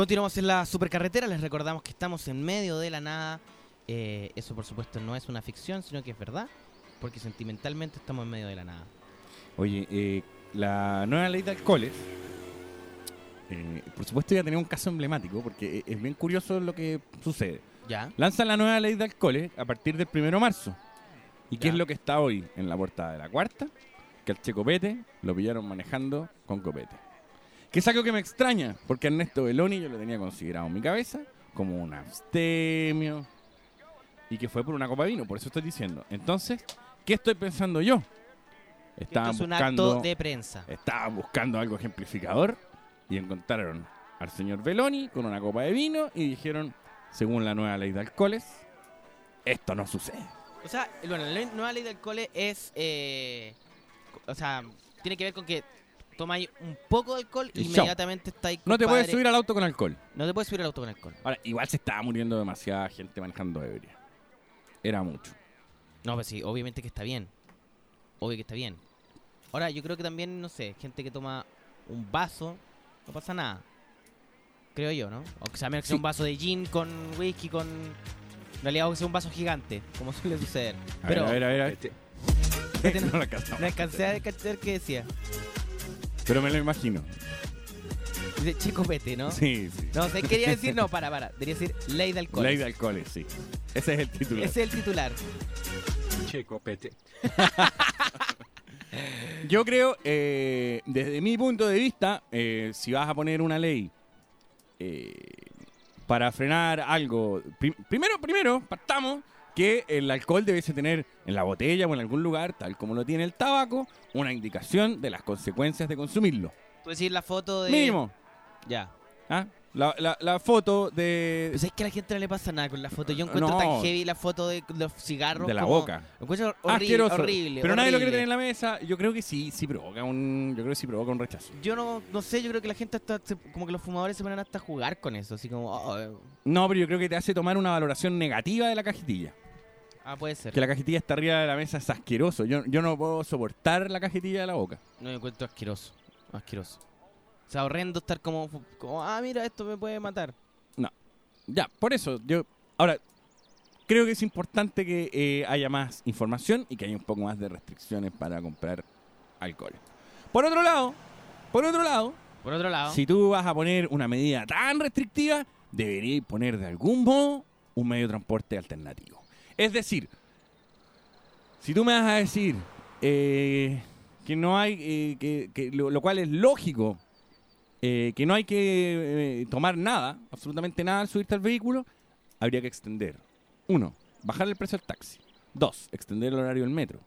Continuamos en la supercarretera, les recordamos que estamos en medio de la nada. Eh, eso por supuesto no es una ficción, sino que es verdad, porque sentimentalmente estamos en medio de la nada. Oye, eh, la nueva ley de alcoholes, eh, por supuesto ya tenía un caso emblemático, porque e- es bien curioso lo que sucede. ¿Ya? Lanzan la nueva ley de alcoholes a partir del primero de marzo. ¿Y qué Ya. es lo que está hoy en la portada de la cuarta? Que al Che Copete lo pillaron manejando con copete. Que es algo que me extraña, porque Ernesto Beloni yo lo tenía considerado en mi cabeza como un abstemio y que fue por una copa de vino, por eso estoy diciendo. Entonces, ¿qué estoy pensando yo? Esto Estaban es un buscando, acto de prensa. estaban buscando algo ejemplificador y encontraron al señor Beloni con una copa de vino y dijeron, según la nueva ley de alcoholes, esto no sucede. O sea, bueno, la nueva ley de alcohol es. eh, o sea, tiene que ver con que tomáis un poco de alcohol Y inmediatamente estáis. No te puedes subir al auto con alcohol. No te puedes subir al auto con alcohol. Ahora, igual se estaba muriendo demasiada gente manejando ebria. Era mucho. No, pues sí, obviamente que está bien. Obvio que está bien. Ahora, yo creo que también, no sé, gente que toma un vaso, no pasa nada. Creo yo, ¿no? O sea, menos que sea Sí. un vaso de gin con whisky, con. En realidad, o que sea un vaso gigante, como suele suceder. A Pero ver, a ver, a ver. Este- no la alcanzaba. no alcancé a cachar qué decía. Pero me lo imagino. Dice chico pete, ¿no? Sí, sí. No, sé, quería decir, no, para, para. Debería decir ley de alcohol. Ley de alcoholes, sí. Ese es el título. Ese es el titular. Che Copete. Yo creo, eh, desde mi punto de vista, eh, si vas a poner una ley eh, para frenar algo, prim- primero, primero, partamos que el alcohol debe tener en la botella o en algún lugar, tal como lo tiene el tabaco, una indicación de las consecuencias de consumirlo. Tú decir la foto de. Mínimo. Ya. ¿ah? La, la- la foto de, Pues es que a la gente no le pasa nada con la foto. Yo encuentro No. tan heavy la foto de los cigarros. de la como- boca. Lo encuentro horrible. Asqueroso. horrible Pero nadie lo quiere horrible. tener en la mesa. Yo creo que sí, sí provoca un, yo creo que sí provoca un rechazo. Yo no, no sé, yo creo que la gente hasta, se- como que los fumadores se ponen hasta a jugar con eso, así como, oh, No, pero yo creo que te hace tomar una valoración negativa de la cajetilla. Ah, puede ser. Que la cajetilla está arriba de la mesa es asqueroso. Yo, yo no puedo soportar la cajetilla de la boca. No, yo encuentro asqueroso, asqueroso. O sea, horrendo estar como, como, ah, mira, esto me puede matar. Ya, por eso, yo. Ahora, creo que es importante que eh, haya más información y que haya un poco más de restricciones para comprar alcohol. Por otro lado, por otro lado, Por otro lado, si tú vas a poner una medida tan restrictiva, deberías poner de algún modo un medio de transporte alternativo. Es decir, si tú me vas a decir eh, que no hay, eh, que, lo cual es lógico, eh, que no hay que eh, tomar nada, absolutamente nada al subirte al vehículo, habría que extender. Uno, bajar el precio del taxi. Dos, extender el horario del metro.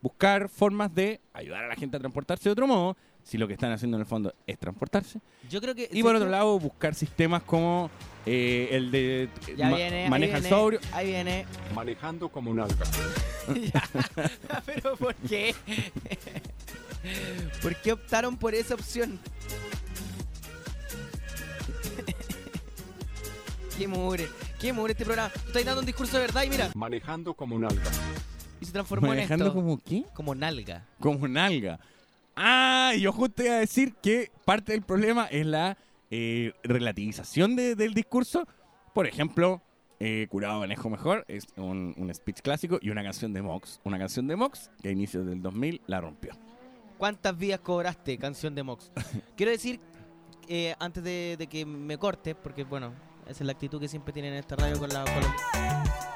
Buscar formas de ayudar a la gente a transportarse de otro modo, si lo que están haciendo en el fondo es transportarse. yo creo que... Y por ¿sabes otro lado, buscar sistemas como eh, el de eh, Ya ma- viene, maneja ahí el sobrio. Ahí viene. Manejando como un alga. Pero ¿por qué? ¿Por qué optaron por esa opción? qué mugre, qué mugre este programa. Tú estás dando un discurso de verdad y mira, Manejando como un alga. y se transformó en Manejando esto. como qué? Como nalga. Como nalga. Ah, y yo justo iba a decir que parte del problema es la eh, relativización de- del discurso. Por ejemplo, eh, Curado Manejo Mejor es un, un speech clásico y una canción de Mox. Una canción de Mox que a inicios del 2000 la rompió. ¿Cuántas vidas cobraste, canción de Mox? Quiero decir, eh, antes de, de que me corte, porque bueno, esa es la actitud que siempre tienen en esta radio con la... con los-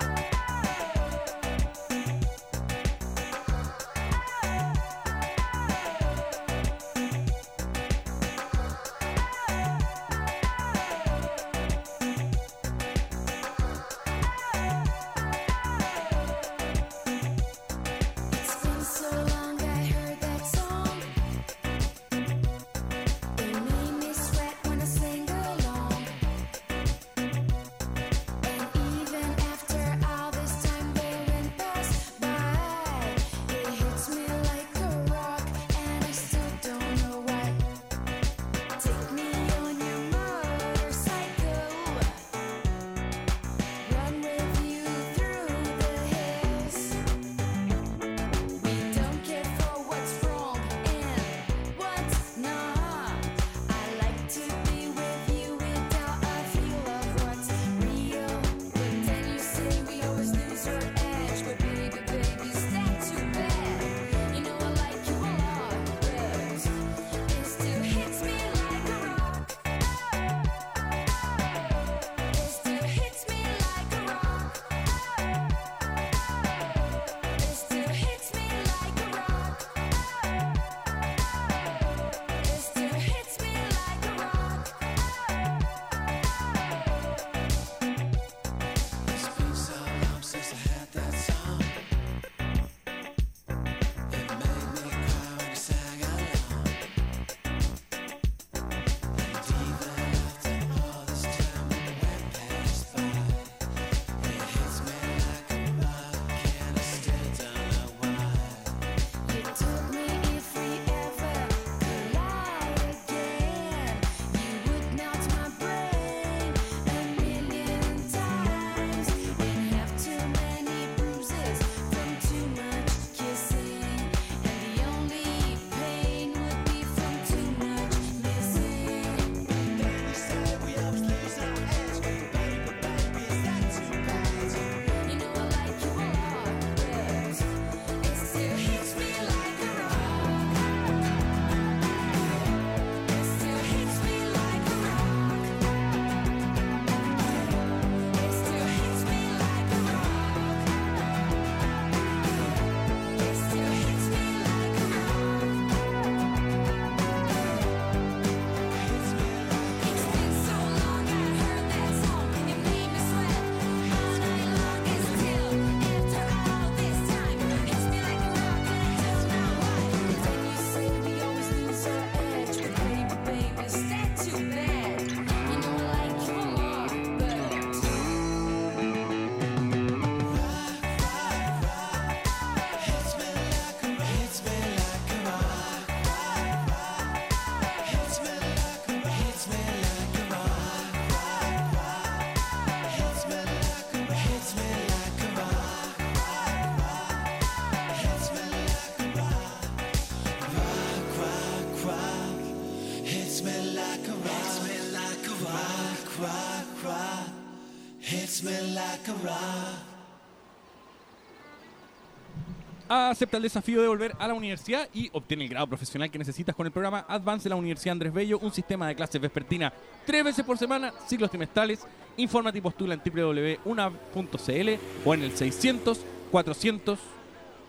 Acepta el desafío de volver a la universidad y obtiene el grado profesional que necesitas con el programa Advance la Universidad Andrés Bello, un sistema de clases vespertina tres veces por semana, ciclos trimestrales. Infórmate y postula en www.una.cl o en el 600 400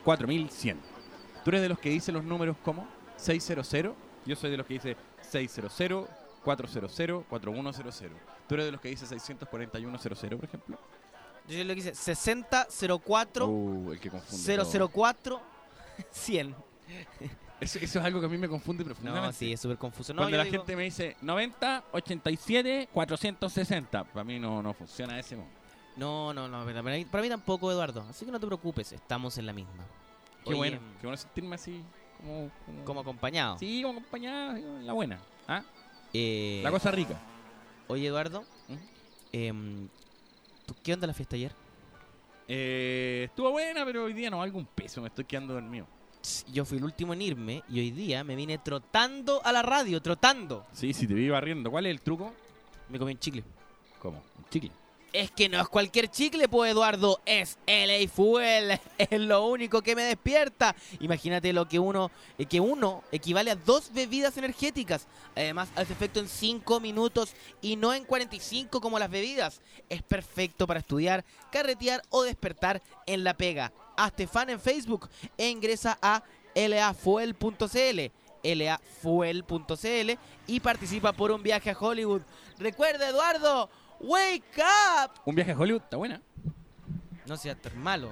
4100. ¿Tú eres de los que dice los números como 600? Yo soy de los que dice 600 400 4100. ¿Tú eres de los que dice 64100, por ejemplo? Yo que dice 6004 Uh, el que confunde. todo. 004 100. Eso, eso es algo que a mí me confunde profundamente. No, sí, es súper confuso. No, Cuando la digo- gente me dice 90, 87, 460, para mí no, no funciona ese modo. No, no, no, para mí, para mí tampoco, Eduardo. Así que no te preocupes, estamos en la misma. Qué Oye, bueno, qué bueno sentirme así como, como, Como acompañado. Sí, como acompañada, digo, la buena. ¿ah? Eh, La cosa rica. Oye, Eduardo, ¿Mm? ¿tú ¿qué onda la fiesta ayer? Eh, estuvo buena, pero hoy día no valgo un peso, me estoy quedando dormido. Yo fui el último en irme y hoy día me vine trotando a la radio, trotando. Sí, sí, te vi barriendo. ¿Cuál es el truco? Me comí un chicle. ¿Cómo? Un chicle. Es que no es cualquier chicle, pues Eduardo, es LA Fuel, es lo único que me despierta. Imagínate lo que uno, eh, que uno equivale a dos bebidas energéticas. Además, hace efecto en 5 minutos y no en 45 como las bebidas. Es perfecto para estudiar, carretear o despertar en la pega. Hazte fan en Facebook e ingresa a lafuel.cl lafuel.cl y participa por un viaje a Hollywood. Recuerda, Eduardo, wake up. Un viaje a Hollywood, está buena. No seas tan malo.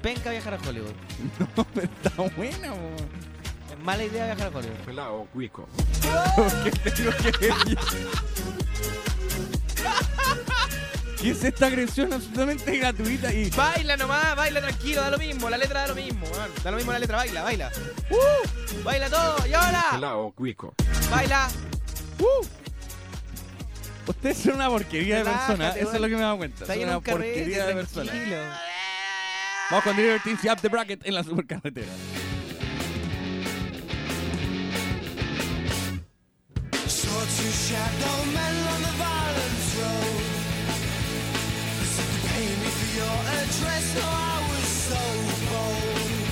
Penca viajar a Hollywood. No, pero está buena. Es mala idea viajar a Hollywood. Pelao Guico. ¿Qué tengo que decir? ¿Qué es esta agresión absolutamente gratuita? Y Baila nomás, baila tranquilo, da lo mismo, la letra da lo mismo, da lo mismo la letra, baila, baila. ¡Uh! Baila todo, y ahora, Pelao Guico. baila. Ustedes son una porquería de Relájate, persona. Eso es lo que me he dado cuenta. Son una porquería de persona. Vamos con Up the Bracket en la supercarretera. Saw two shadow men on the violence road. They said to pay me for your address, no, I was so bold.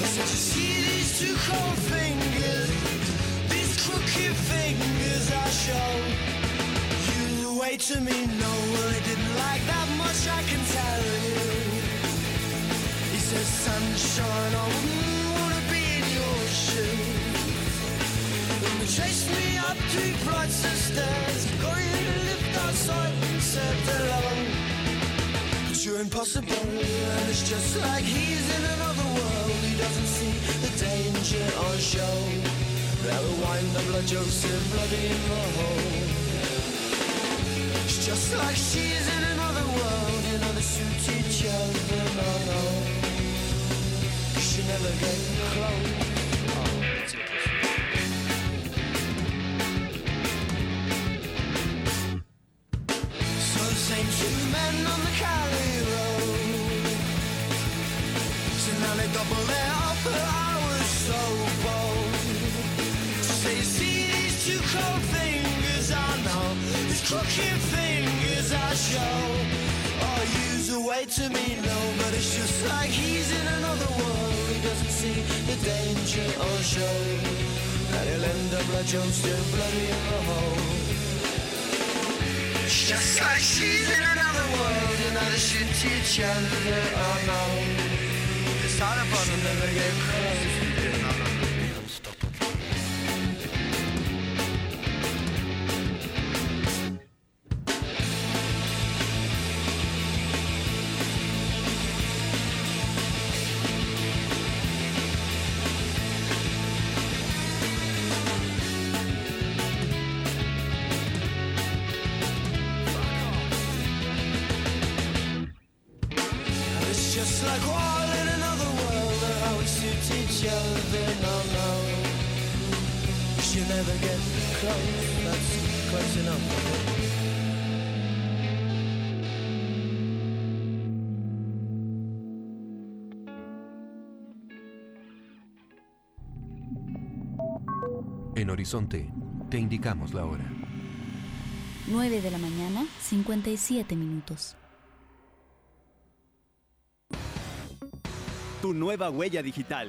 They said, you see these two cold fingers, these crooked fingers I show. To me, no, well, they didn't like that much, I can tell you. He says, sunshine, I wouldn't wanna be in your shoes. Then they chased me up three flights of stairs, got a lift outside and said hello. But you're impossible, and it's just like he's in another world. He doesn't see the danger on show. Now the wind up like Joseph, bloody in the hole. Just like she's in another world, you know, the suited child oh no, She never gets close. To me, no, but it's just like he's in another world. He doesn't see the danger on show. And he'll end up like Joseph, bloody in the hole. It's just like she's in another world, you know they shoot each other. Oh no, it's hard upon them never get close. Horizonte, te indicamos la hora. 9 de la mañana, 57 minutos. Tu nueva huella digital.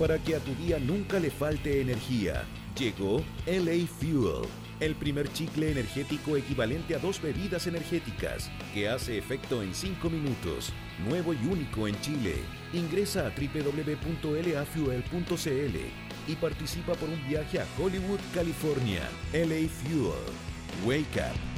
Para que a tu día nunca le falte energía, llegó LA Fuel, el primer chicle energético equivalente a dos bebidas energéticas, que hace efecto en 5 minutos, nuevo y único en Chile. Ingresa a www.lafuel.cl y participa por un viaje a Hollywood, California. LA Fuel. Wake up.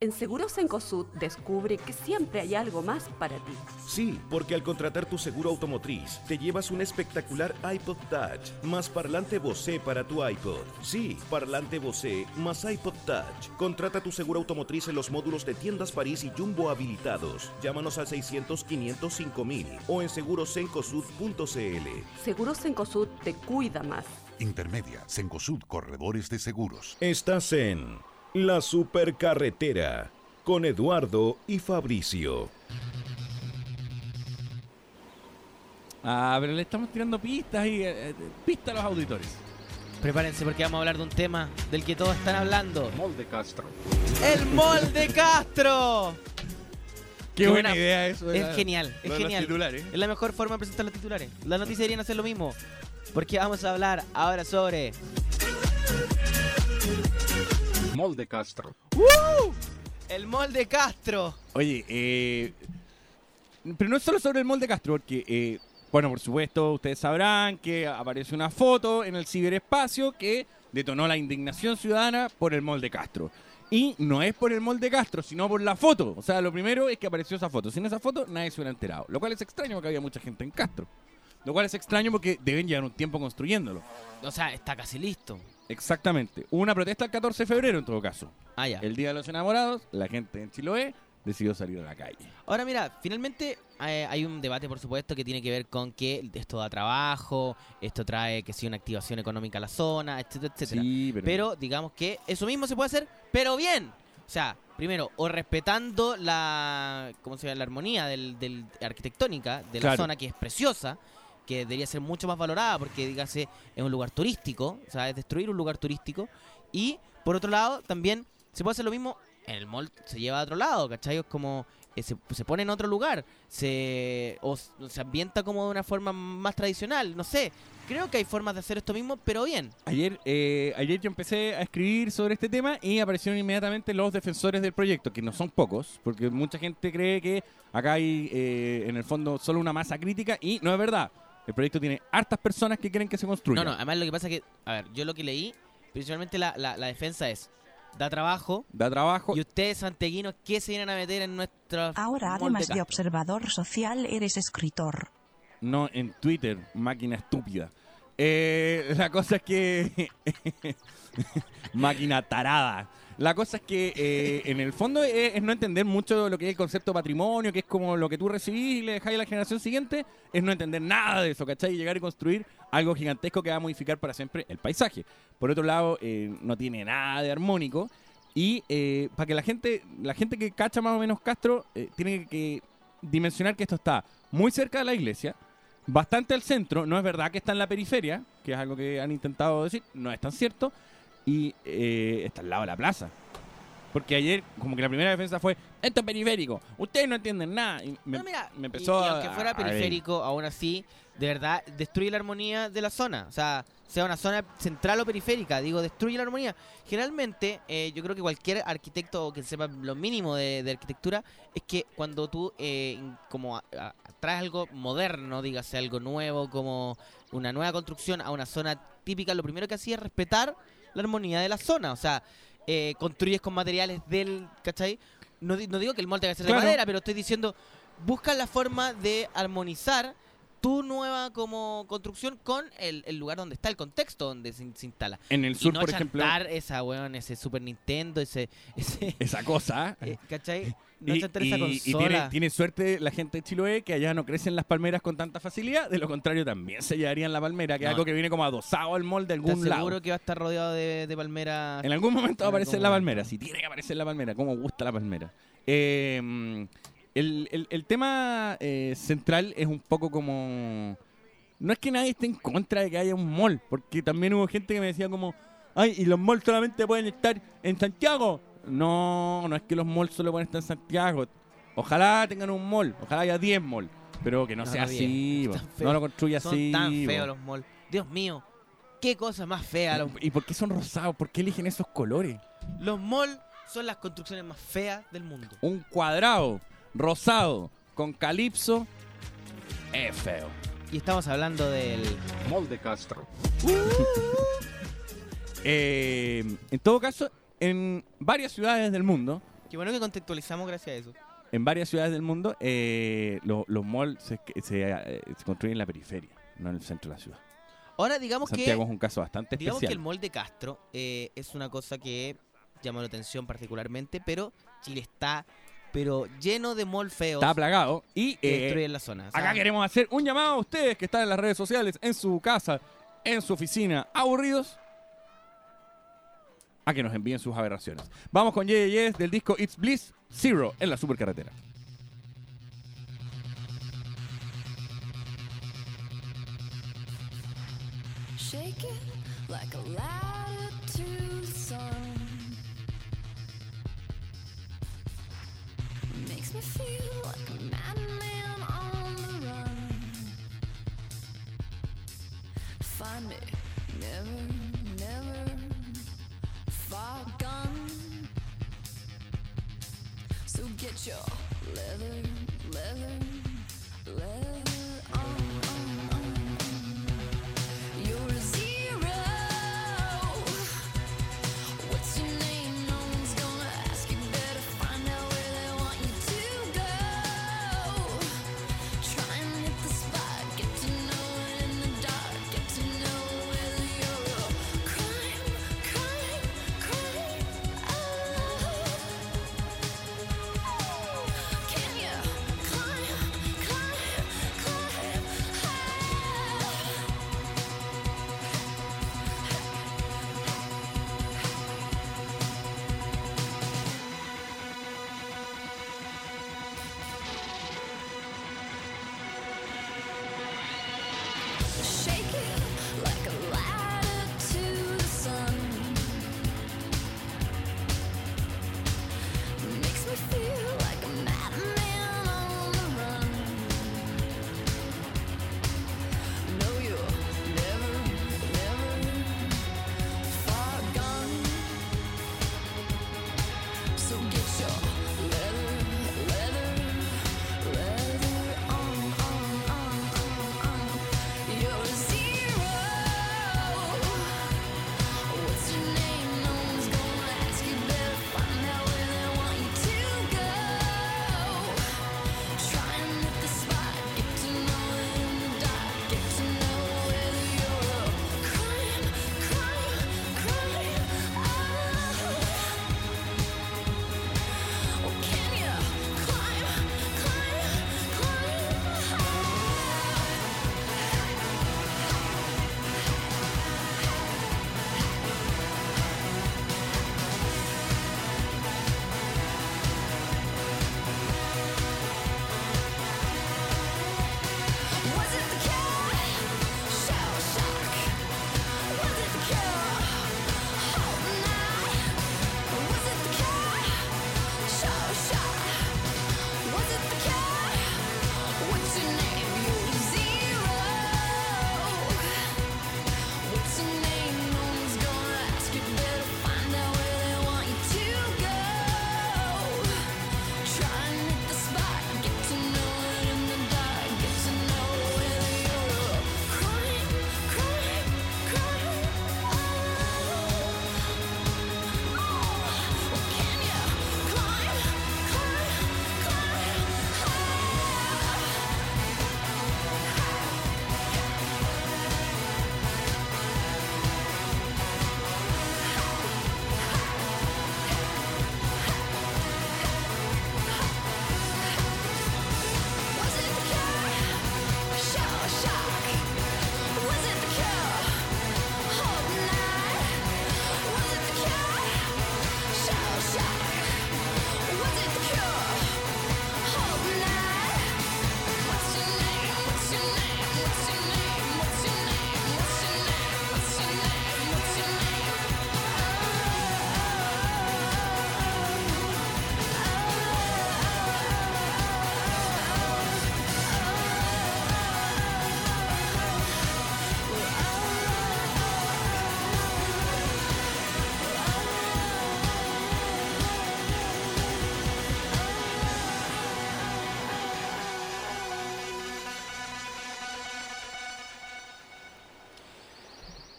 En Seguros Encosud descubre que siempre hay algo más para ti. Sí, porque al contratar tu seguro automotriz, te llevas un espectacular iPod Touch más parlante Bose para tu iPod. Sí, parlante Bose más iPod Touch. Contrata tu seguro automotriz en los módulos de tiendas París y Jumbo habilitados. Llámanos al 600 505 mil o en segurosencosud.cl. Seguros Encosud te cuida más. Intermedia, Sencosud Corredores de Seguros. Estás en La Supercarretera con Eduardo y Fabricio. Ah, pero le estamos tirando pistas y eh, eh, pistas a los auditores. Prepárense porque vamos a hablar de un tema del que todos están hablando. Molde Castro. ¡El Molde Castro! Qué buena idea eso Es la- genial, es genial. titulares. Es la mejor forma de presentar los titulares. Las noticias deberían hacer lo mismo. Porque vamos a hablar ahora sobre Molde Castro. el Molde Castro. Oye, eh, pero no es solo sobre el molde Castro, porque, eh, bueno, por supuesto, ustedes sabrán que aparece una foto en el ciberespacio que detonó la indignación ciudadana por el molde Castro. Y no es por el molde Castro, sino por la foto. O sea, lo primero es que apareció esa foto. Sin esa foto, nadie se hubiera enterado. Lo cual es extraño porque había mucha gente en Castro. Lo cual es extraño porque deben llevar un tiempo construyéndolo. O sea, está casi listo. Exactamente. Hubo una protesta el 14 de febrero en todo caso. Ah, ya. El Día de los Enamorados, la gente en Chiloé decidió salir a la calle. Ahora mira, finalmente eh, hay un debate, por supuesto, que tiene que ver con que esto da trabajo, esto trae que sí una activación económica a la zona, etcétera, etcétera. Sí, pero... pero- digamos que eso mismo se puede hacer, pero bien. O sea, primero, o respetando la, ¿cómo se llama? La armonía del, del arquitectónica de la Claro. zona, que es preciosa, que debería ser mucho más valorada porque, dígase, es un lugar turístico, o sea, es destruir un lugar turístico. Y, por otro lado, también se puede hacer lo mismo en el mall, se lleva a otro lado, ¿cachai? Es como, eh, se, se pone en otro lugar, se, o se ambienta como de una forma más tradicional, no sé. Creo que hay formas de hacer esto mismo, pero bien. Ayer, eh, ayer yo empecé a escribir sobre este tema y aparecieron inmediatamente los defensores del proyecto, que no son pocos, porque mucha gente cree que acá hay eh, en el fondo solo una masa crítica y no es verdad. El proyecto tiene hartas personas que quieren que se construya. No, no, además lo que pasa es que, a ver, yo lo que leí, principalmente la, la, la defensa es, da trabajo. Da trabajo. Y ustedes, santeguinos, ¿qué se vienen a meter en nuestra... Ahora, además de observador social, eres escritor. No en Twitter, máquina estúpida. Eh, la cosa es que. máquina tarada. La cosa es que eh, en el fondo es, es no entender mucho lo que es el concepto patrimonio, que es como lo que tú recibís y le dejáis a la generación siguiente, es no entender nada de eso, ¿cachai? Y llegar y construir algo gigantesco que va a modificar para siempre el paisaje. Por otro lado, eh, no tiene nada de armónico. Y eh, para que la gente, la gente que cacha más o menos Castro, eh, tiene que dimensionar que esto está muy cerca de la iglesia, bastante al centro, no es verdad que está en la periferia, que es algo que han intentado decir, no es tan cierto, y eh, está al lado de la plaza. Porque ayer, como que la primera defensa fue, esto es periférico, ustedes no entienden nada. Y me, No, mira, me empezó y, aunque fuera a- a- periférico, aún así, de verdad, destruye la armonía de la zona. O sea, sea una zona central o periférica, digo, destruye la armonía. Generalmente, eh, yo creo que cualquier arquitecto que sepa lo mínimo de, de arquitectura es que cuando tú, eh, como a- a- traes algo moderno, dígase algo nuevo, como una nueva construcción a una zona típica, lo primero que hacía es respetar la armonía de la zona. O sea, eh, construyes con materiales del, ¿cachai? No, no digo que el molde tenga que ser Claro. de madera, pero estoy diciendo, buscan la forma de armonizar tu nueva como construcción con el, el lugar donde está, el contexto donde se, se instala. En el Y sur, no por ejemplo, esa, weón, ese Super Nintendo, ese... ese esa cosa. eh, ¿Cachai? No Y, esa y- y tiene, tiene suerte la gente de Chiloé que allá no crecen las palmeras con tanta facilidad. De lo contrario, también se llevarían la palmera, que es algo que viene como adosado al molde de ¿Estás algún lado. seguro que va a estar rodeado de, de palmeras? En algún momento va a aparecer la palmera. Si tiene que aparecer la palmera, cómo gusta la palmera. Eh, el, el- el tema eh, central es un poco como... No es que nadie esté en contra de que haya un mall, porque también hubo gente que me decía como, ay, ¿y los malls solamente pueden estar en Santiago? No, no es que los malls solo pueden estar en Santiago. Ojalá tengan un mall, ojalá haya 10 malls, pero que no, sea así, no lo construya Son así. tan bo. feos los malls. Dios mío, qué cosa más fea. Los, ¿Y por qué son rosados? ¿Por qué eligen esos colores? los malls son las construcciones más feas del mundo. un cuadrado rosado con calipso es feo. Y estamos hablando del... Molde Castro. Eh, en todo caso, en varias ciudades del mundo, Qué bueno que contextualizamos gracias a eso. en varias ciudades del mundo, eh, lo- los malls se, se, eh, se construyen en la periferia, no en el centro de la ciudad. Ahora digamos Santiago que... es un caso bastante Digamos que el mall de Castro eh, es una cosa que llama la atención particularmente, pero Chile está pero lleno de mall feos Está plagado y que eh, destruyen la zona. O sea, acá queremos hacer un llamado a ustedes que están en las redes sociales, en su casa, en su oficina, aburridos, a que nos envíen sus aberraciones. Vamos con Ye Ye Yes del disco It's Bliss Zero en la supercarretera. Shake it like a the sun. Makes me feel like a madman on the run. Find me, get your living, living, leather.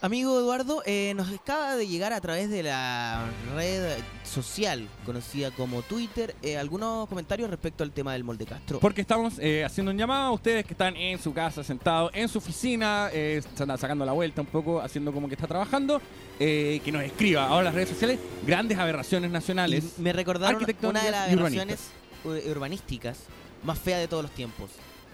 Amigo Eduardo, eh, nos acaba de llegar a través de la red social conocida como Twitter eh, algunos comentarios respecto al tema del molde Castro. Porque estamos eh, haciendo un llamado a ustedes que están en su casa, sentados en su oficina, sacando la vuelta un poco, haciendo como que está trabajando, que nos escriba ahora las redes sociales grandes aberraciones nacionales. Y me recordaron una de las aberraciones ur- urbanísticas más feas de todos los tiempos.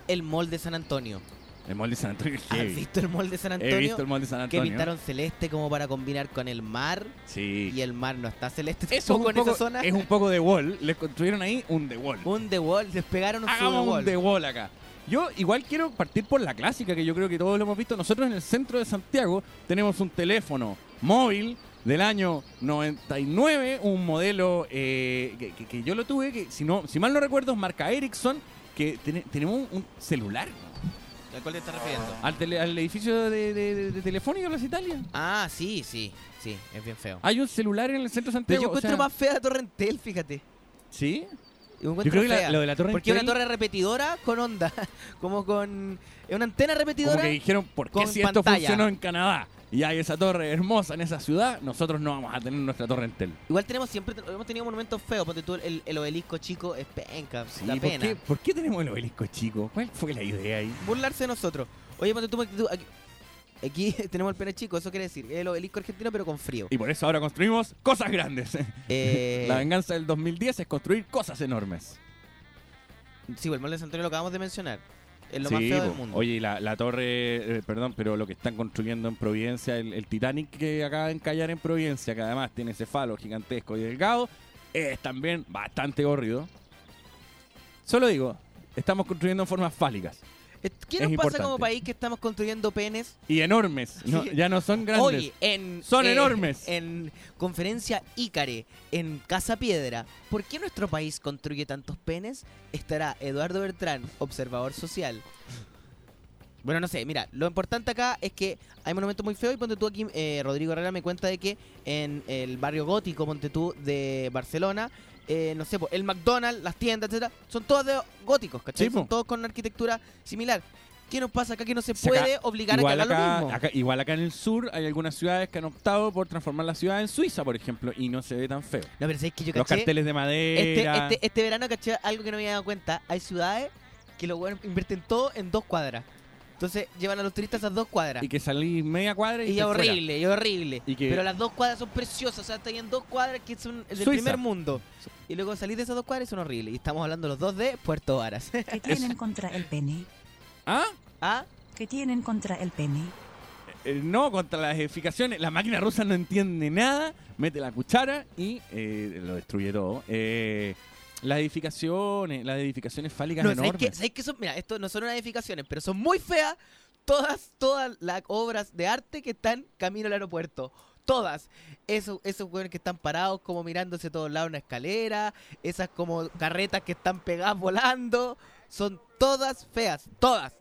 El molde San Antonio. El molde San Antonio es ¿Has heavy. visto el molde San He Antonio? visto el molde San Que Antonio. pintaron celeste como para combinar con el mar. Sí. Y el mar no está celeste Eso es en poco, esa zona. es un poco de wall. Le construyeron ahí un The Wall. Un The Wall. Les pegaron un Hagamos The Wall. un The Wall acá. Yo igual quiero partir por la clásica que yo creo que todos lo hemos visto. Nosotros en el centro de Santiago tenemos un teléfono móvil del año 99, un modelo eh, que, que- que yo lo tuve, que si, no, si mal no recuerdo es marca Ericsson, que tenemos un, un celular ¿A cuál te estás refiriendo? al, tele- al edificio de, de, de- de Telefónica Plaza Italia. Ah, sí, sí. Sí, es bien feo. Hay un celular en el centro de Pero Santiago. yo o encuentro sea, más fea la Torre Entel, fíjate. ¿Sí? Yo, Yo creo que la- lo de la Torre Porque es una torre repetidora con onda. Como con. Es una antena repetidora. Como que dijeron, ¿por qué con si esto funcionó en Canadá y hay esa torre hermosa en esa ciudad, nosotros no vamos a tener nuestra torre Entel? Igual tenemos siempre. Hemos tenido monumentos feos. Ponte tú el, el obelisco chico es penca. Sí, da ¿por, pena. qué, por qué tenemos el obelisco chico? ¿Cuál fue la idea ahí? Burlarse de nosotros. Oye, ponte tú. aquí, aquí tenemos el pene chico. Eso quiere decir. El obelisco argentino, pero con frío. Y por eso ahora construimos cosas grandes. Eh, La venganza del 2010 es construir cosas enormes. Sí, pues, el molde de San Antonio lo acabamos de mencionar. Es lo Sí, más feo del mundo. Oye, y la, la torre, eh, perdón, pero lo que están construyendo en Providencia, el, el Titanic que acaba de encallar en Providencia, que además tiene ese falo gigantesco y delgado, es también bastante horrido. Solo digo, estamos construyendo en formas fálicas. ¿Qué es nos pasa importante. como país que estamos construyendo penes? Y enormes, no- Sí. ya no son grandes. Oye, en, son eh, enormes. En conferencia Ícare, en Casa Piedra, ¿por qué nuestro país construye tantos penes? Estará Eduardo Bertrán, observador social. Bueno, no sé, mira, lo importante acá es que hay monumentos muy feos y ponte tú aquí, eh, Rodrigo Herrera me cuenta de que en el barrio gótico, ponte tú, de Barcelona, eh, no sé, el McDonald's, las tiendas, etcétera, son todos de góticos, ¿cachai? Sí, po. son todos con arquitectura similar. ¿Qué nos pasa acá que no se acá- puede obligar a que hagan lo mismo? acá- igual acá en el sur hay algunas ciudades que han optado por transformar la ciudad en Suiza, por ejemplo, y no se ve tan feo. No, pero ¿sabes que yo Los caché? carteles de Este, madera. este, este verano caché algo que no me había dado cuenta. Hay ciudades que los buenos invierten todo en dos cuadras. Entonces llevan a los turistas a esas dos cuadras. Y que salís media cuadra y, Y es fuera. horrible, y horrible. Y Pero las dos cuadras son preciosas. O sea, están en dos cuadras que son del Suiza. primer mundo. Y luego salís de esas dos cuadras y son horribles. Y estamos hablando los dos de Puerto Varas. ¿Qué tienen contra el pene? ¿Ah? ¿Ah? ¿Qué tienen contra el pene? Eh, no, contra las edificaciones. La máquina rusa no entiende nada, mete la cuchara y eh, lo destruye todo. Eh, las edificaciones, las edificaciones fálicas No, ¿sabes enormes. son? Mira, esto no son unas edificaciones, pero son muy feas todas, todas las obras de arte que están camino al aeropuerto. Todas. Esos, esos güeyes que están parados como mirándose a todos lados una escalera. Esas como carretas que están pegadas volando. Son todas feas. Todas.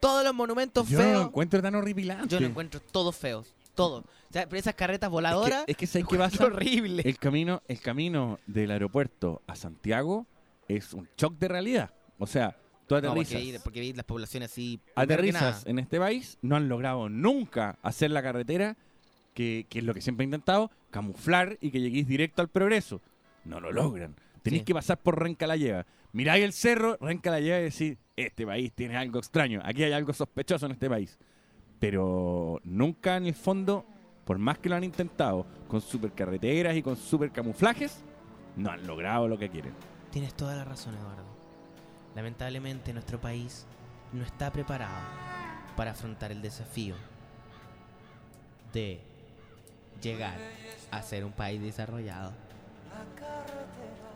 Todos los monumentos Yo no feos. lo encuentro tan horripilante. Yo lo encuentro todos feos. Todos. O sea, pero esas carretas voladoras. Es que, es que ¿sabes qué pasa? horrible. El camino, el camino del aeropuerto a Santiago es un shock de realidad. O sea, tú No, aterrizas. porque, porque las poblaciones así. aterrizas en este país, no han logrado nunca hacer la carretera, que, que es lo que siempre he intentado, camuflar y que lleguéis directo al progreso. No lo logran. Tenéis Sí. que pasar por Renca la Lleva. Miráis el cerro, Renca la Lleva y decís, este país tiene algo extraño, aquí hay algo sospechoso en este país. Pero nunca en el fondo, por más que lo han intentado, con supercarreteras y con supercamuflajes, no han logrado lo que quieren. Tienes toda la razón, Eduardo. Lamentablemente nuestro país no está preparado para afrontar el desafío de llegar a ser un país desarrollado.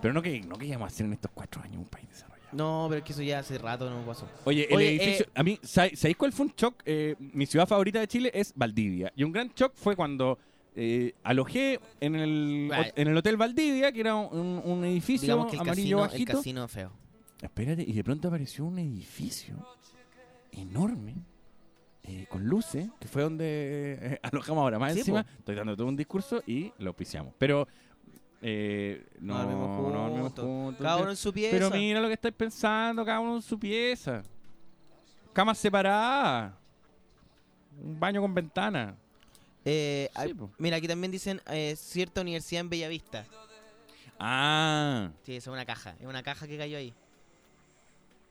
Pero no que no queríamos hacer en estos cuatro años un país desarrollado. No, pero es que eso ya hace rato no pasó. Oye, el Oye, edificio. eh, a mí, ¿sabéis sabéis cuál fue un shock? Eh, mi ciudad favorita de Chile es Valdivia. Y un gran shock fue cuando eh, alojé en el, en el Hotel Valdivia, que era un, un edificio Digamos que el amarillo casino, el bajito. casino feo. Espérate, y de pronto apareció un edificio enorme. eh, con luces, que fue donde eh, alojamos ahora. Más Sí, encima, estoy dando todo un discurso y lo auspiciamos. Pero eh, no, No dormimos no dormimos juntos. Cada uno en su pieza. Pero mira lo que estáis pensando, cada uno en su pieza. Camas separadas. Un baño con ventana. Eh, hay- mira, aquí también dicen eh, cierta universidad en Bellavista. Ah, Sí, eso es una caja. Es una caja que cayó ahí.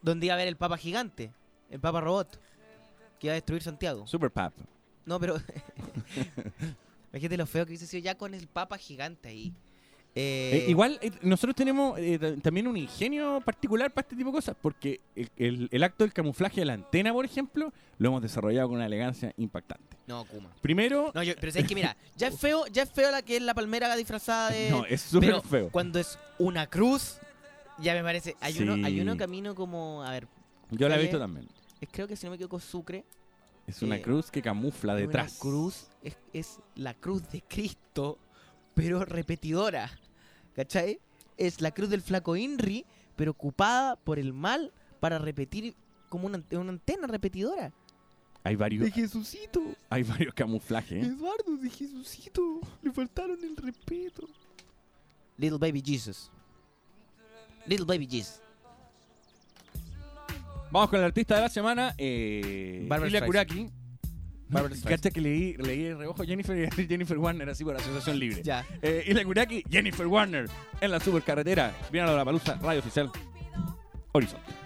Donde iba a haber el Papa gigante. El Papa robot. Que iba a destruir Santiago. Super Pap. No, pero. Imagínate lo feo que hubiese sido ya con el Papa gigante ahí. Eh, Eh, igual eh, nosotros tenemos ta- también un ingenio particular para este tipo de cosas, porque el, el- el acto del camuflaje de la antena, por ejemplo, lo hemos desarrollado con una elegancia impactante. No, Kuma. Primero, No, yo- pero sabes que mira, ya es feo, ya es feo la que es la palmera disfrazada de. No, es súper feo. Cuando es una cruz, ya me parece. Hay uno, hay uno camino como. A ver. yo la he visto también. es- creo que si no me equivoco, Sucre. Es una cruz que camufla Una detrás. cruz es, es la cruz de Cristo, pero repetidora. ¿Cachai? Es la cruz del flaco Inri, pero ocupada por el mal para repetir como una, ante- una antena repetidora. Hay varios, De Jesucito. hay varios camuflajes. ¿eh? Eduardo, de Jesucito. Le faltaron el respeto. Little Baby Jesus. Little Baby Jesus. Vamos con el artista de la semana, eh, Streisand. Kuraki. Streisand. Cacha que leí, leí el reojo Jennifer y Jennifer Warner así por asociación libre. Ya. Eh, Ilya Kuraki, Jennifer Warner en la supercarretera. Viene a la palusa, radio oficial. Horizonte.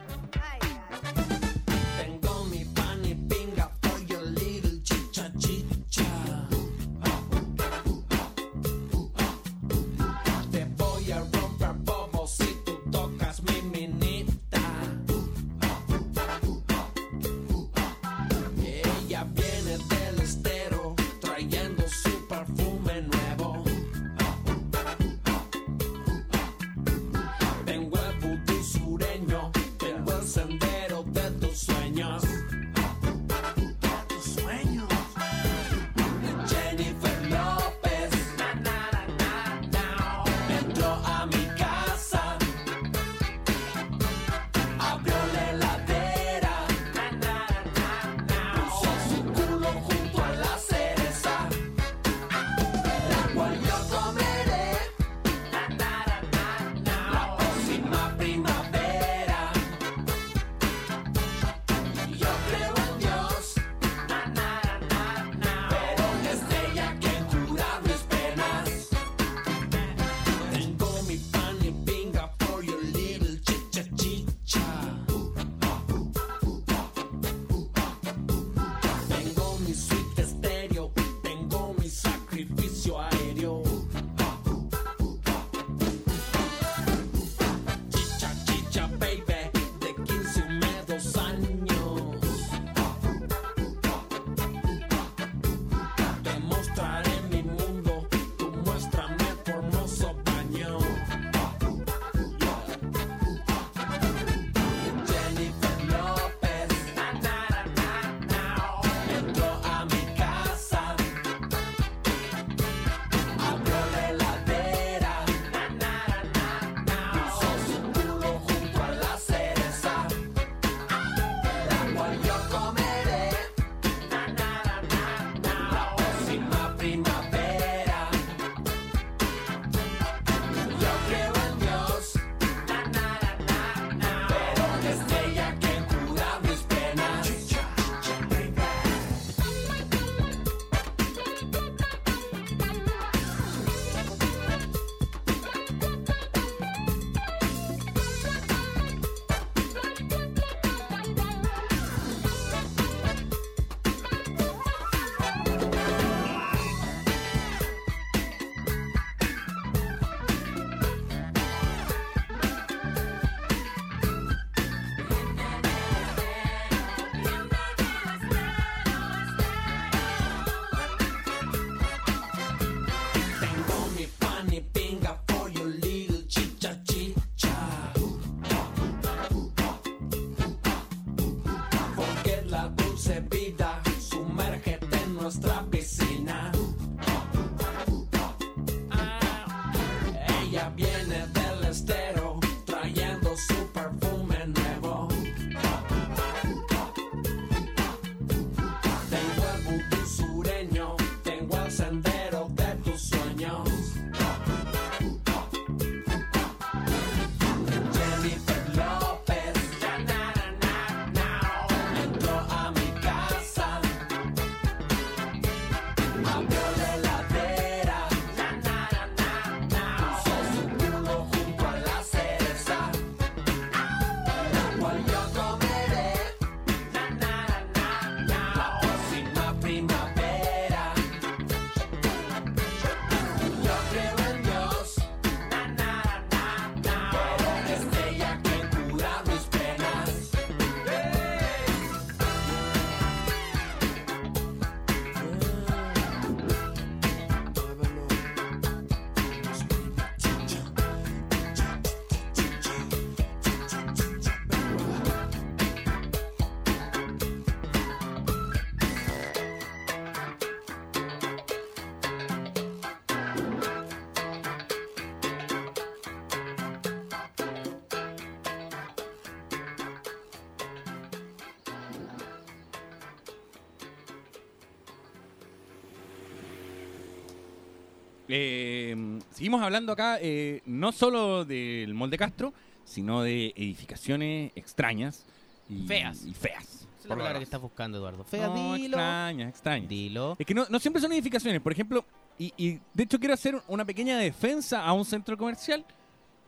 Eh, seguimos hablando acá eh, no solo del Molde Castro, sino de edificaciones extrañas y Feas. Y feas. Es la palabra que estás buscando, Eduardo. Fea, No, dilo. extrañas, extrañas. Dilo. Es que no, no siempre son edificaciones. Por ejemplo, y, y de hecho quiero hacer una pequeña defensa a un centro comercial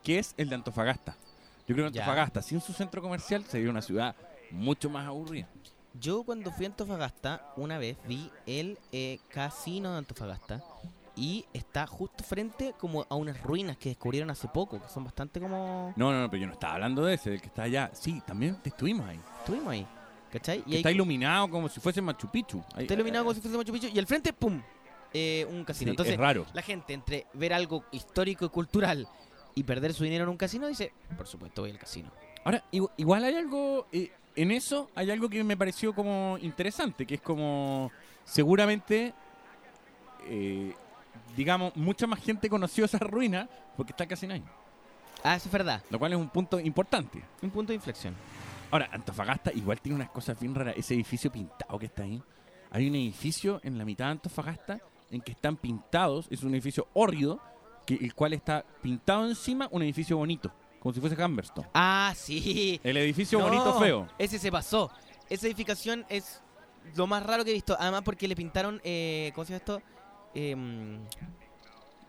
que es el de Antofagasta. Yo creo que Ya. Antofagasta, sin su centro comercial, sería una ciudad mucho más aburrida. Yo cuando fui a Antofagasta, una vez vi el eh, casino de Antofagasta y está justo frente como a unas ruinas que descubrieron hace poco, que son bastante como... No, no, no, pero yo no estaba hablando de ese, del que está allá. Sí, también estuvimos ahí. Estuvimos ahí, ¿cachai? Está iluminado como si fuese Machu Picchu. Ahí- Está iluminado como si fuese Machu Picchu y al frente, ¡pum! Eh, un casino. Sí, Entonces, es raro. la gente entre ver algo histórico y cultural y perder su dinero en un casino dice, por supuesto voy al casino. Ahora, igu- igual hay algo, eh, en eso hay algo que me pareció como interesante, que es como, seguramente, eh, digamos, mucha más gente conoció esa ruina porque está casi ahí. Ah, eso es verdad. Lo cual es un punto importante. Un punto de inflexión. Ahora, Antofagasta igual tiene unas cosas bien raras. Ese edificio pintado que está ahí. Hay un edificio en la mitad de Antofagasta en que están pintados, es un edificio hórrido, que, el cual está pintado encima un edificio bonito, como si fuese Humberstone. Ah, sí. El edificio No, bonito feo. Ese se pasó. Esa edificación es lo más raro que he visto. Además porque le pintaron, eh, ¿cómo se llama esto? Em,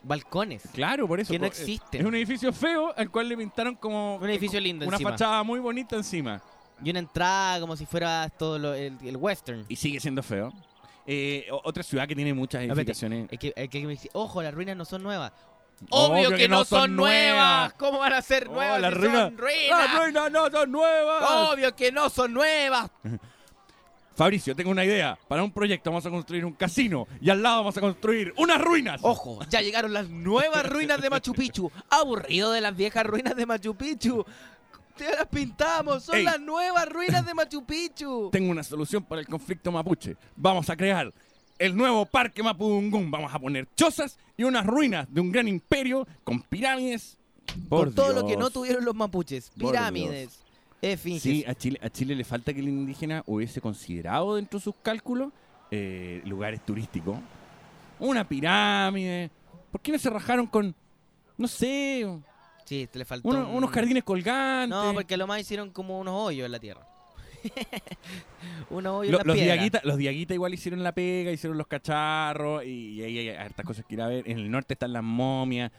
balcones. Claro, por eso. Que no existen. Es un edificio feo al cual le pintaron como. Un edificio lindo Una encima. fachada muy bonita encima. Y una entrada como si fuera todo lo- el, el western. Y sigue siendo feo. Eh, o- otra ciudad que tiene muchas edificaciones. es que, es que me dice, ojo, las ruinas no son nuevas. Obvio Obvio, que, no son nuevas. ¿Cómo van a ser Oh, nuevas? las si ruinas- son ruinas? ¡Las ruinas no son nuevas! Obvio que no son nuevas. Fabricio, tengo una idea. Para un proyecto vamos a construir un casino y al lado vamos a construir unas ruinas. Ojo, ya llegaron las nuevas ruinas de Machu Picchu. Aburrido de las viejas ruinas de Machu Picchu. Ya las pintamos, son Ey. las nuevas ruinas de Machu Picchu. Tengo una solución para el conflicto mapuche. Vamos a crear el nuevo parque Mapudungún. Vamos a poner chozas y unas ruinas de un gran imperio con pirámides. Por todo lo que no tuvieron los mapuches. Pirámides, Sí, a Chile, a Chile le falta que el indígena hubiese considerado dentro de sus cálculos eh, lugares turísticos. Una pirámide. ¿Por qué no se rajaron con, no sé, Sí, te le faltó uno- un- unos jardines colgantes? No, porque lo más hicieron como unos hoyos en la tierra. unos hoyos Lo- en la los, piedra. diaguitas, los diaguitas igual hicieron la pega, hicieron los cacharros y ahí hay hartas cosas que ir a ver. En el norte están las momias,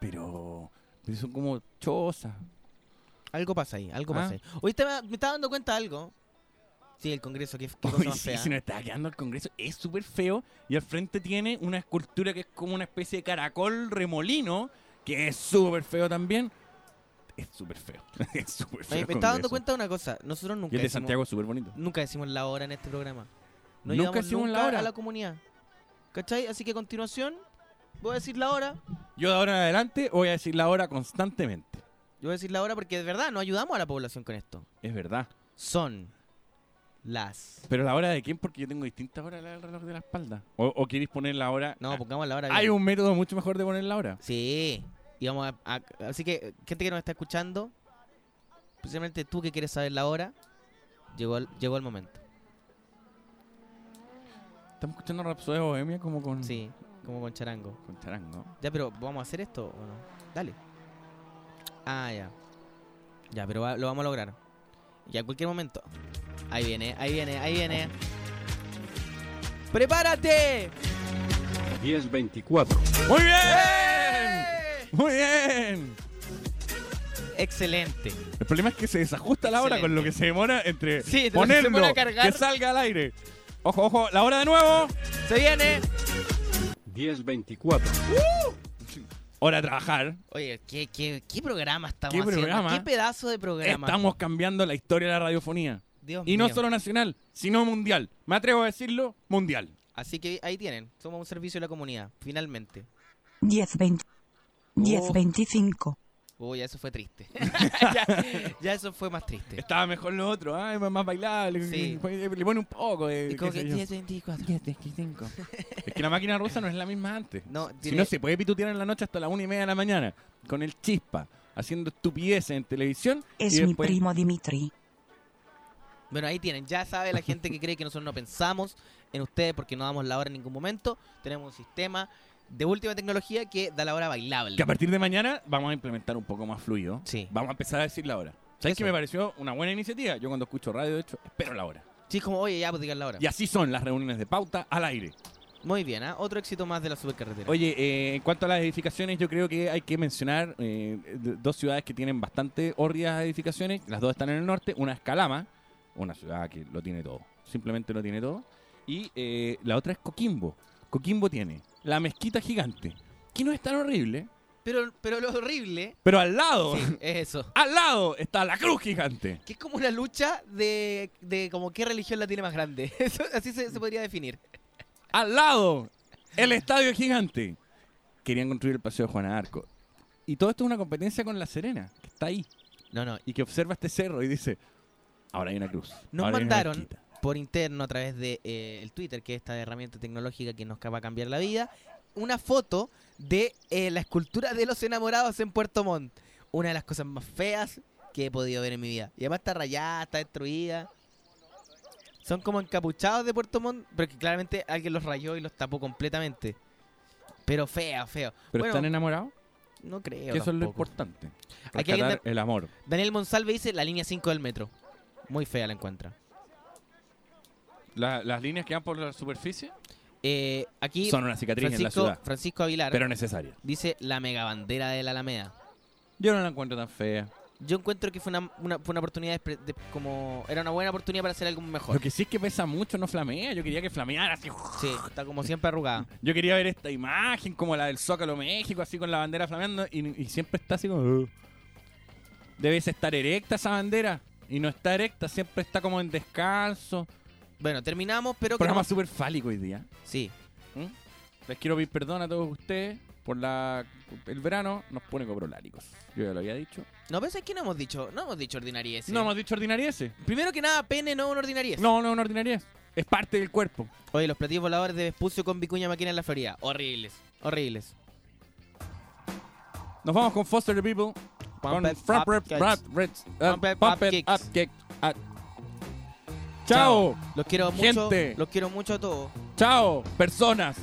pero, pero son como chozas. Algo pasa ahí, algo Ah. pasa ahí. Hoy estaba- me estaba dando cuenta de algo. Sí, el Congreso, que, que cosa Uy, más sí, fea. se nos está quedando el Congreso. Es súper feo. Y al frente tiene una escultura que es como una especie de caracol remolino, que es súper feo también. Es súper feo. es súper feo. Oye, me estaba dando cuenta de una cosa. Nosotros nunca Y el de decimos- Santiago es súper bonito. Nunca decimos la hora en este programa. No Nunca decimos la hora. a la comunidad. ¿Cachai? Así que a continuación voy a decir la hora. Yo de ahora en adelante voy a decir la hora constantemente. Yo voy a decir la hora porque de verdad no ayudamos a la población con esto. Es verdad. Son las... Pero la hora de quién, porque yo tengo distintas horas en el reloj de la espalda. ¿O, o queréis poner la hora? No, pongamos la hora Hay bien. un método mucho mejor de poner la hora. Sí. Y vamos a, a- Así que, gente que nos está escuchando, especialmente tú que quieres saber la hora, llegó el, llegó el momento. Estamos escuchando Rapsodia Bohemia como con, Sí, como con charango. con charango. Ya, pero ¿vamos a hacer esto o no? Dale. Ah, ya. Ya, pero va- lo vamos a lograr. Ya, en cualquier momento. Ahí viene, ahí viene, ahí viene. ¡Prepárate! 1024. ¡Muy bien! ¡Muy bien! Excelente. El problema es que se desajusta la hora con lo que se demora entre Sí, de lo que se ponerlo, pone a cargar. que salga al aire. Ojo, ojo, la hora de nuevo. ¡Se viene! 1024. Hora de trabajar. Oye, ¿qué, qué, qué programa estamos ¿Qué haciendo? programa? ¿Qué pedazo de programa? Estamos cambiando la historia de la radiofonía. Dios y no solo nacional, sino mundial. Me atrevo a decirlo, mundial. Así que ahí tienen. Somos un servicio de la comunidad, finalmente. 10-20. 10-25. Uy, ya eso fue triste. ya, ya eso fue más triste. Estaba mejor lo otro, ¿ah? Es más bailable. Sí. Le pone un poco de. Y como que sé yo. 10, 24. Es que la máquina rusa no es la misma antes. No, Si no se puede pitutear en la noche hasta la una y media de la mañana con el chispa, haciendo estupideces en televisión. Es y mi después- primo Dimitri. Bueno, ahí tienen. Ya sabe la gente que cree que nosotros no pensamos en ustedes porque no damos la hora en ningún momento. Tenemos un sistema de última tecnología que da la hora bailable. Que a partir de mañana vamos a implementar un poco más fluido. Sí. Vamos a empezar a decir la hora. ¿Sabes qué me pareció una buena iniciativa? Yo cuando escucho radio, de hecho, espero la hora. Sí, es como, oye, ya, pues digan la hora. Y así son las reuniones de pauta al aire. Muy bien, ¿ah? Otro éxito más de la supercarretera. Oye, eh, en cuanto a las edificaciones, yo creo que hay que mencionar eh, dos ciudades que tienen bastante hórridas edificaciones. Las dos están en el norte. Una es Calama, una ciudad que lo tiene todo. Simplemente lo tiene todo. Y eh, la otra es Coquimbo. Coquimbo tiene la mezquita gigante, que no es tan horrible, Pero, pero lo horrible, pero al lado, sí, es eso. al lado está la cruz gigante. Que es como una lucha de, de como qué religión la tiene más grande. Eso, así se, se podría definir. Al lado, el estadio gigante. Querían construir el paseo de Juana Arco. Y todo esto es una competencia con La Serena, que está ahí. No, no. Y que observa este cerro y dice, ahora hay una cruz. Nos mandaron mezquita". Por interno a través de eh, el Twitter, que es esta herramienta tecnológica que nos va a cambiar la vida, una foto de eh, la escultura de los enamorados en Puerto Montt. Una de las cosas más feas que he podido ver en mi vida. Y además está rayada, está destruida. Son como encapuchados de Puerto Montt, pero que claramente alguien los rayó y los tapó completamente. Pero feo, feo. ¿Pero Bueno, están enamorados? No creo. Que eso es lo importante. Aquí el amor. Daniel Monsalve dice la línea 5 del metro. Muy fea la encuentra. La- las líneas que van por la superficie Eh, aquí son una cicatriz en la Francisco, ciudad. Francisco Avilar Pero necesaria. dice la megabandera de la Alameda. Yo no la encuentro tan fea. Yo encuentro que fue una, una- fue una oportunidad de, pre- de- como era una buena oportunidad para hacer algo mejor. Lo que sí es que pesa mucho, no flamea. Yo quería que flameara así. Sí, está como siempre arrugada. Yo quería ver esta imagen como la del Zócalo México, así con la bandera flameando. Y, y siempre está así como. Debes estar erecta esa bandera. Y no está erecta, siempre está como en descanso. Bueno, terminamos, pero Programa súper fálico hoy día. Sí. ¿Mm? Les quiero pedir perdón a todos ustedes por la el verano. Nos pone coproláricos. Yo ya lo había dicho. No, pero es que no hemos dicho, no hemos dicho ordinariez. No hemos dicho ordinariese. Primero que nada, pene no es una ordinariez. No, no es una ordinariez. Es parte del cuerpo. Oye, los platillos voladores de Vespucio con Vicuña Maquina en la Florida. Horribles. Horribles. Nos vamos con Foster the People. Con Pumped Frap Up Chao. Los quiero mucho. Gente. Los quiero mucho a todos. Chao, personas.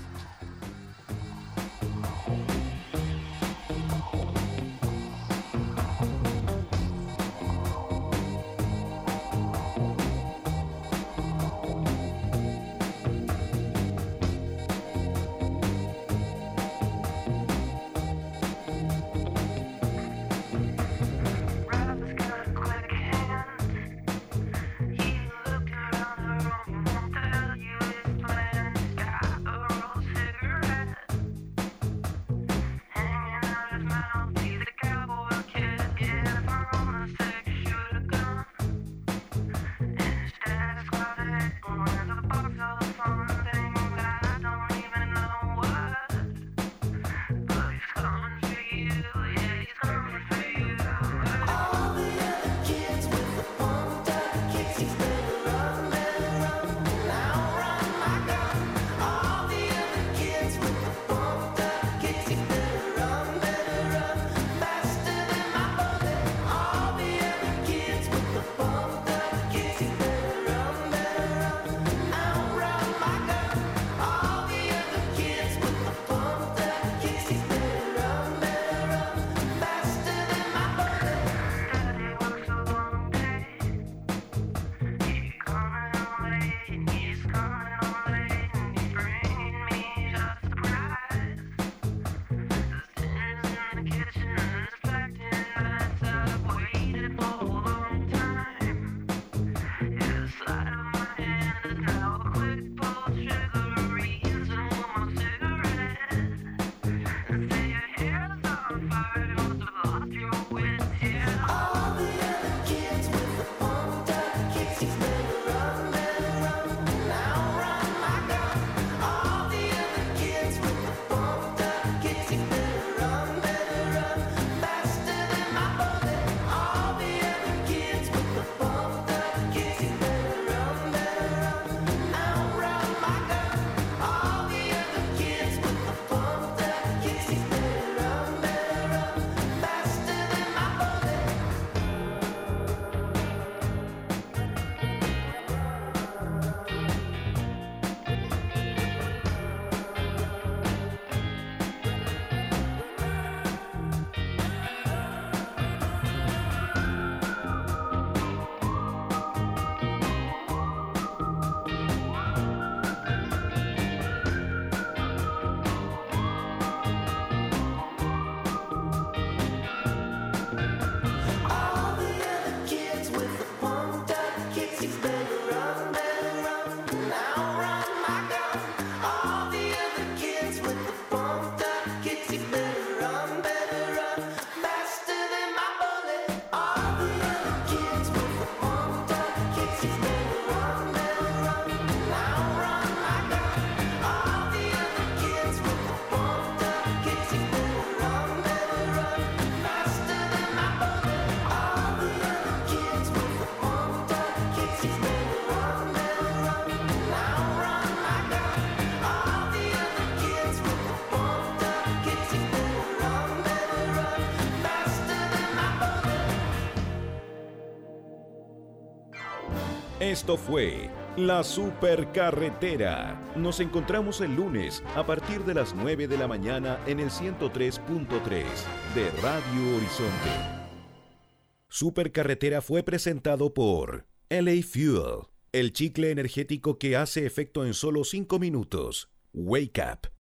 Esto fue La Supercarretera. Nos encontramos el lunes a partir de las 9 de la mañana en el 103.3 de Radio Horizonte. Supercarretera fue presentado por LA Fuel, el chicle energético que hace efecto en solo 5 minutos. Wake up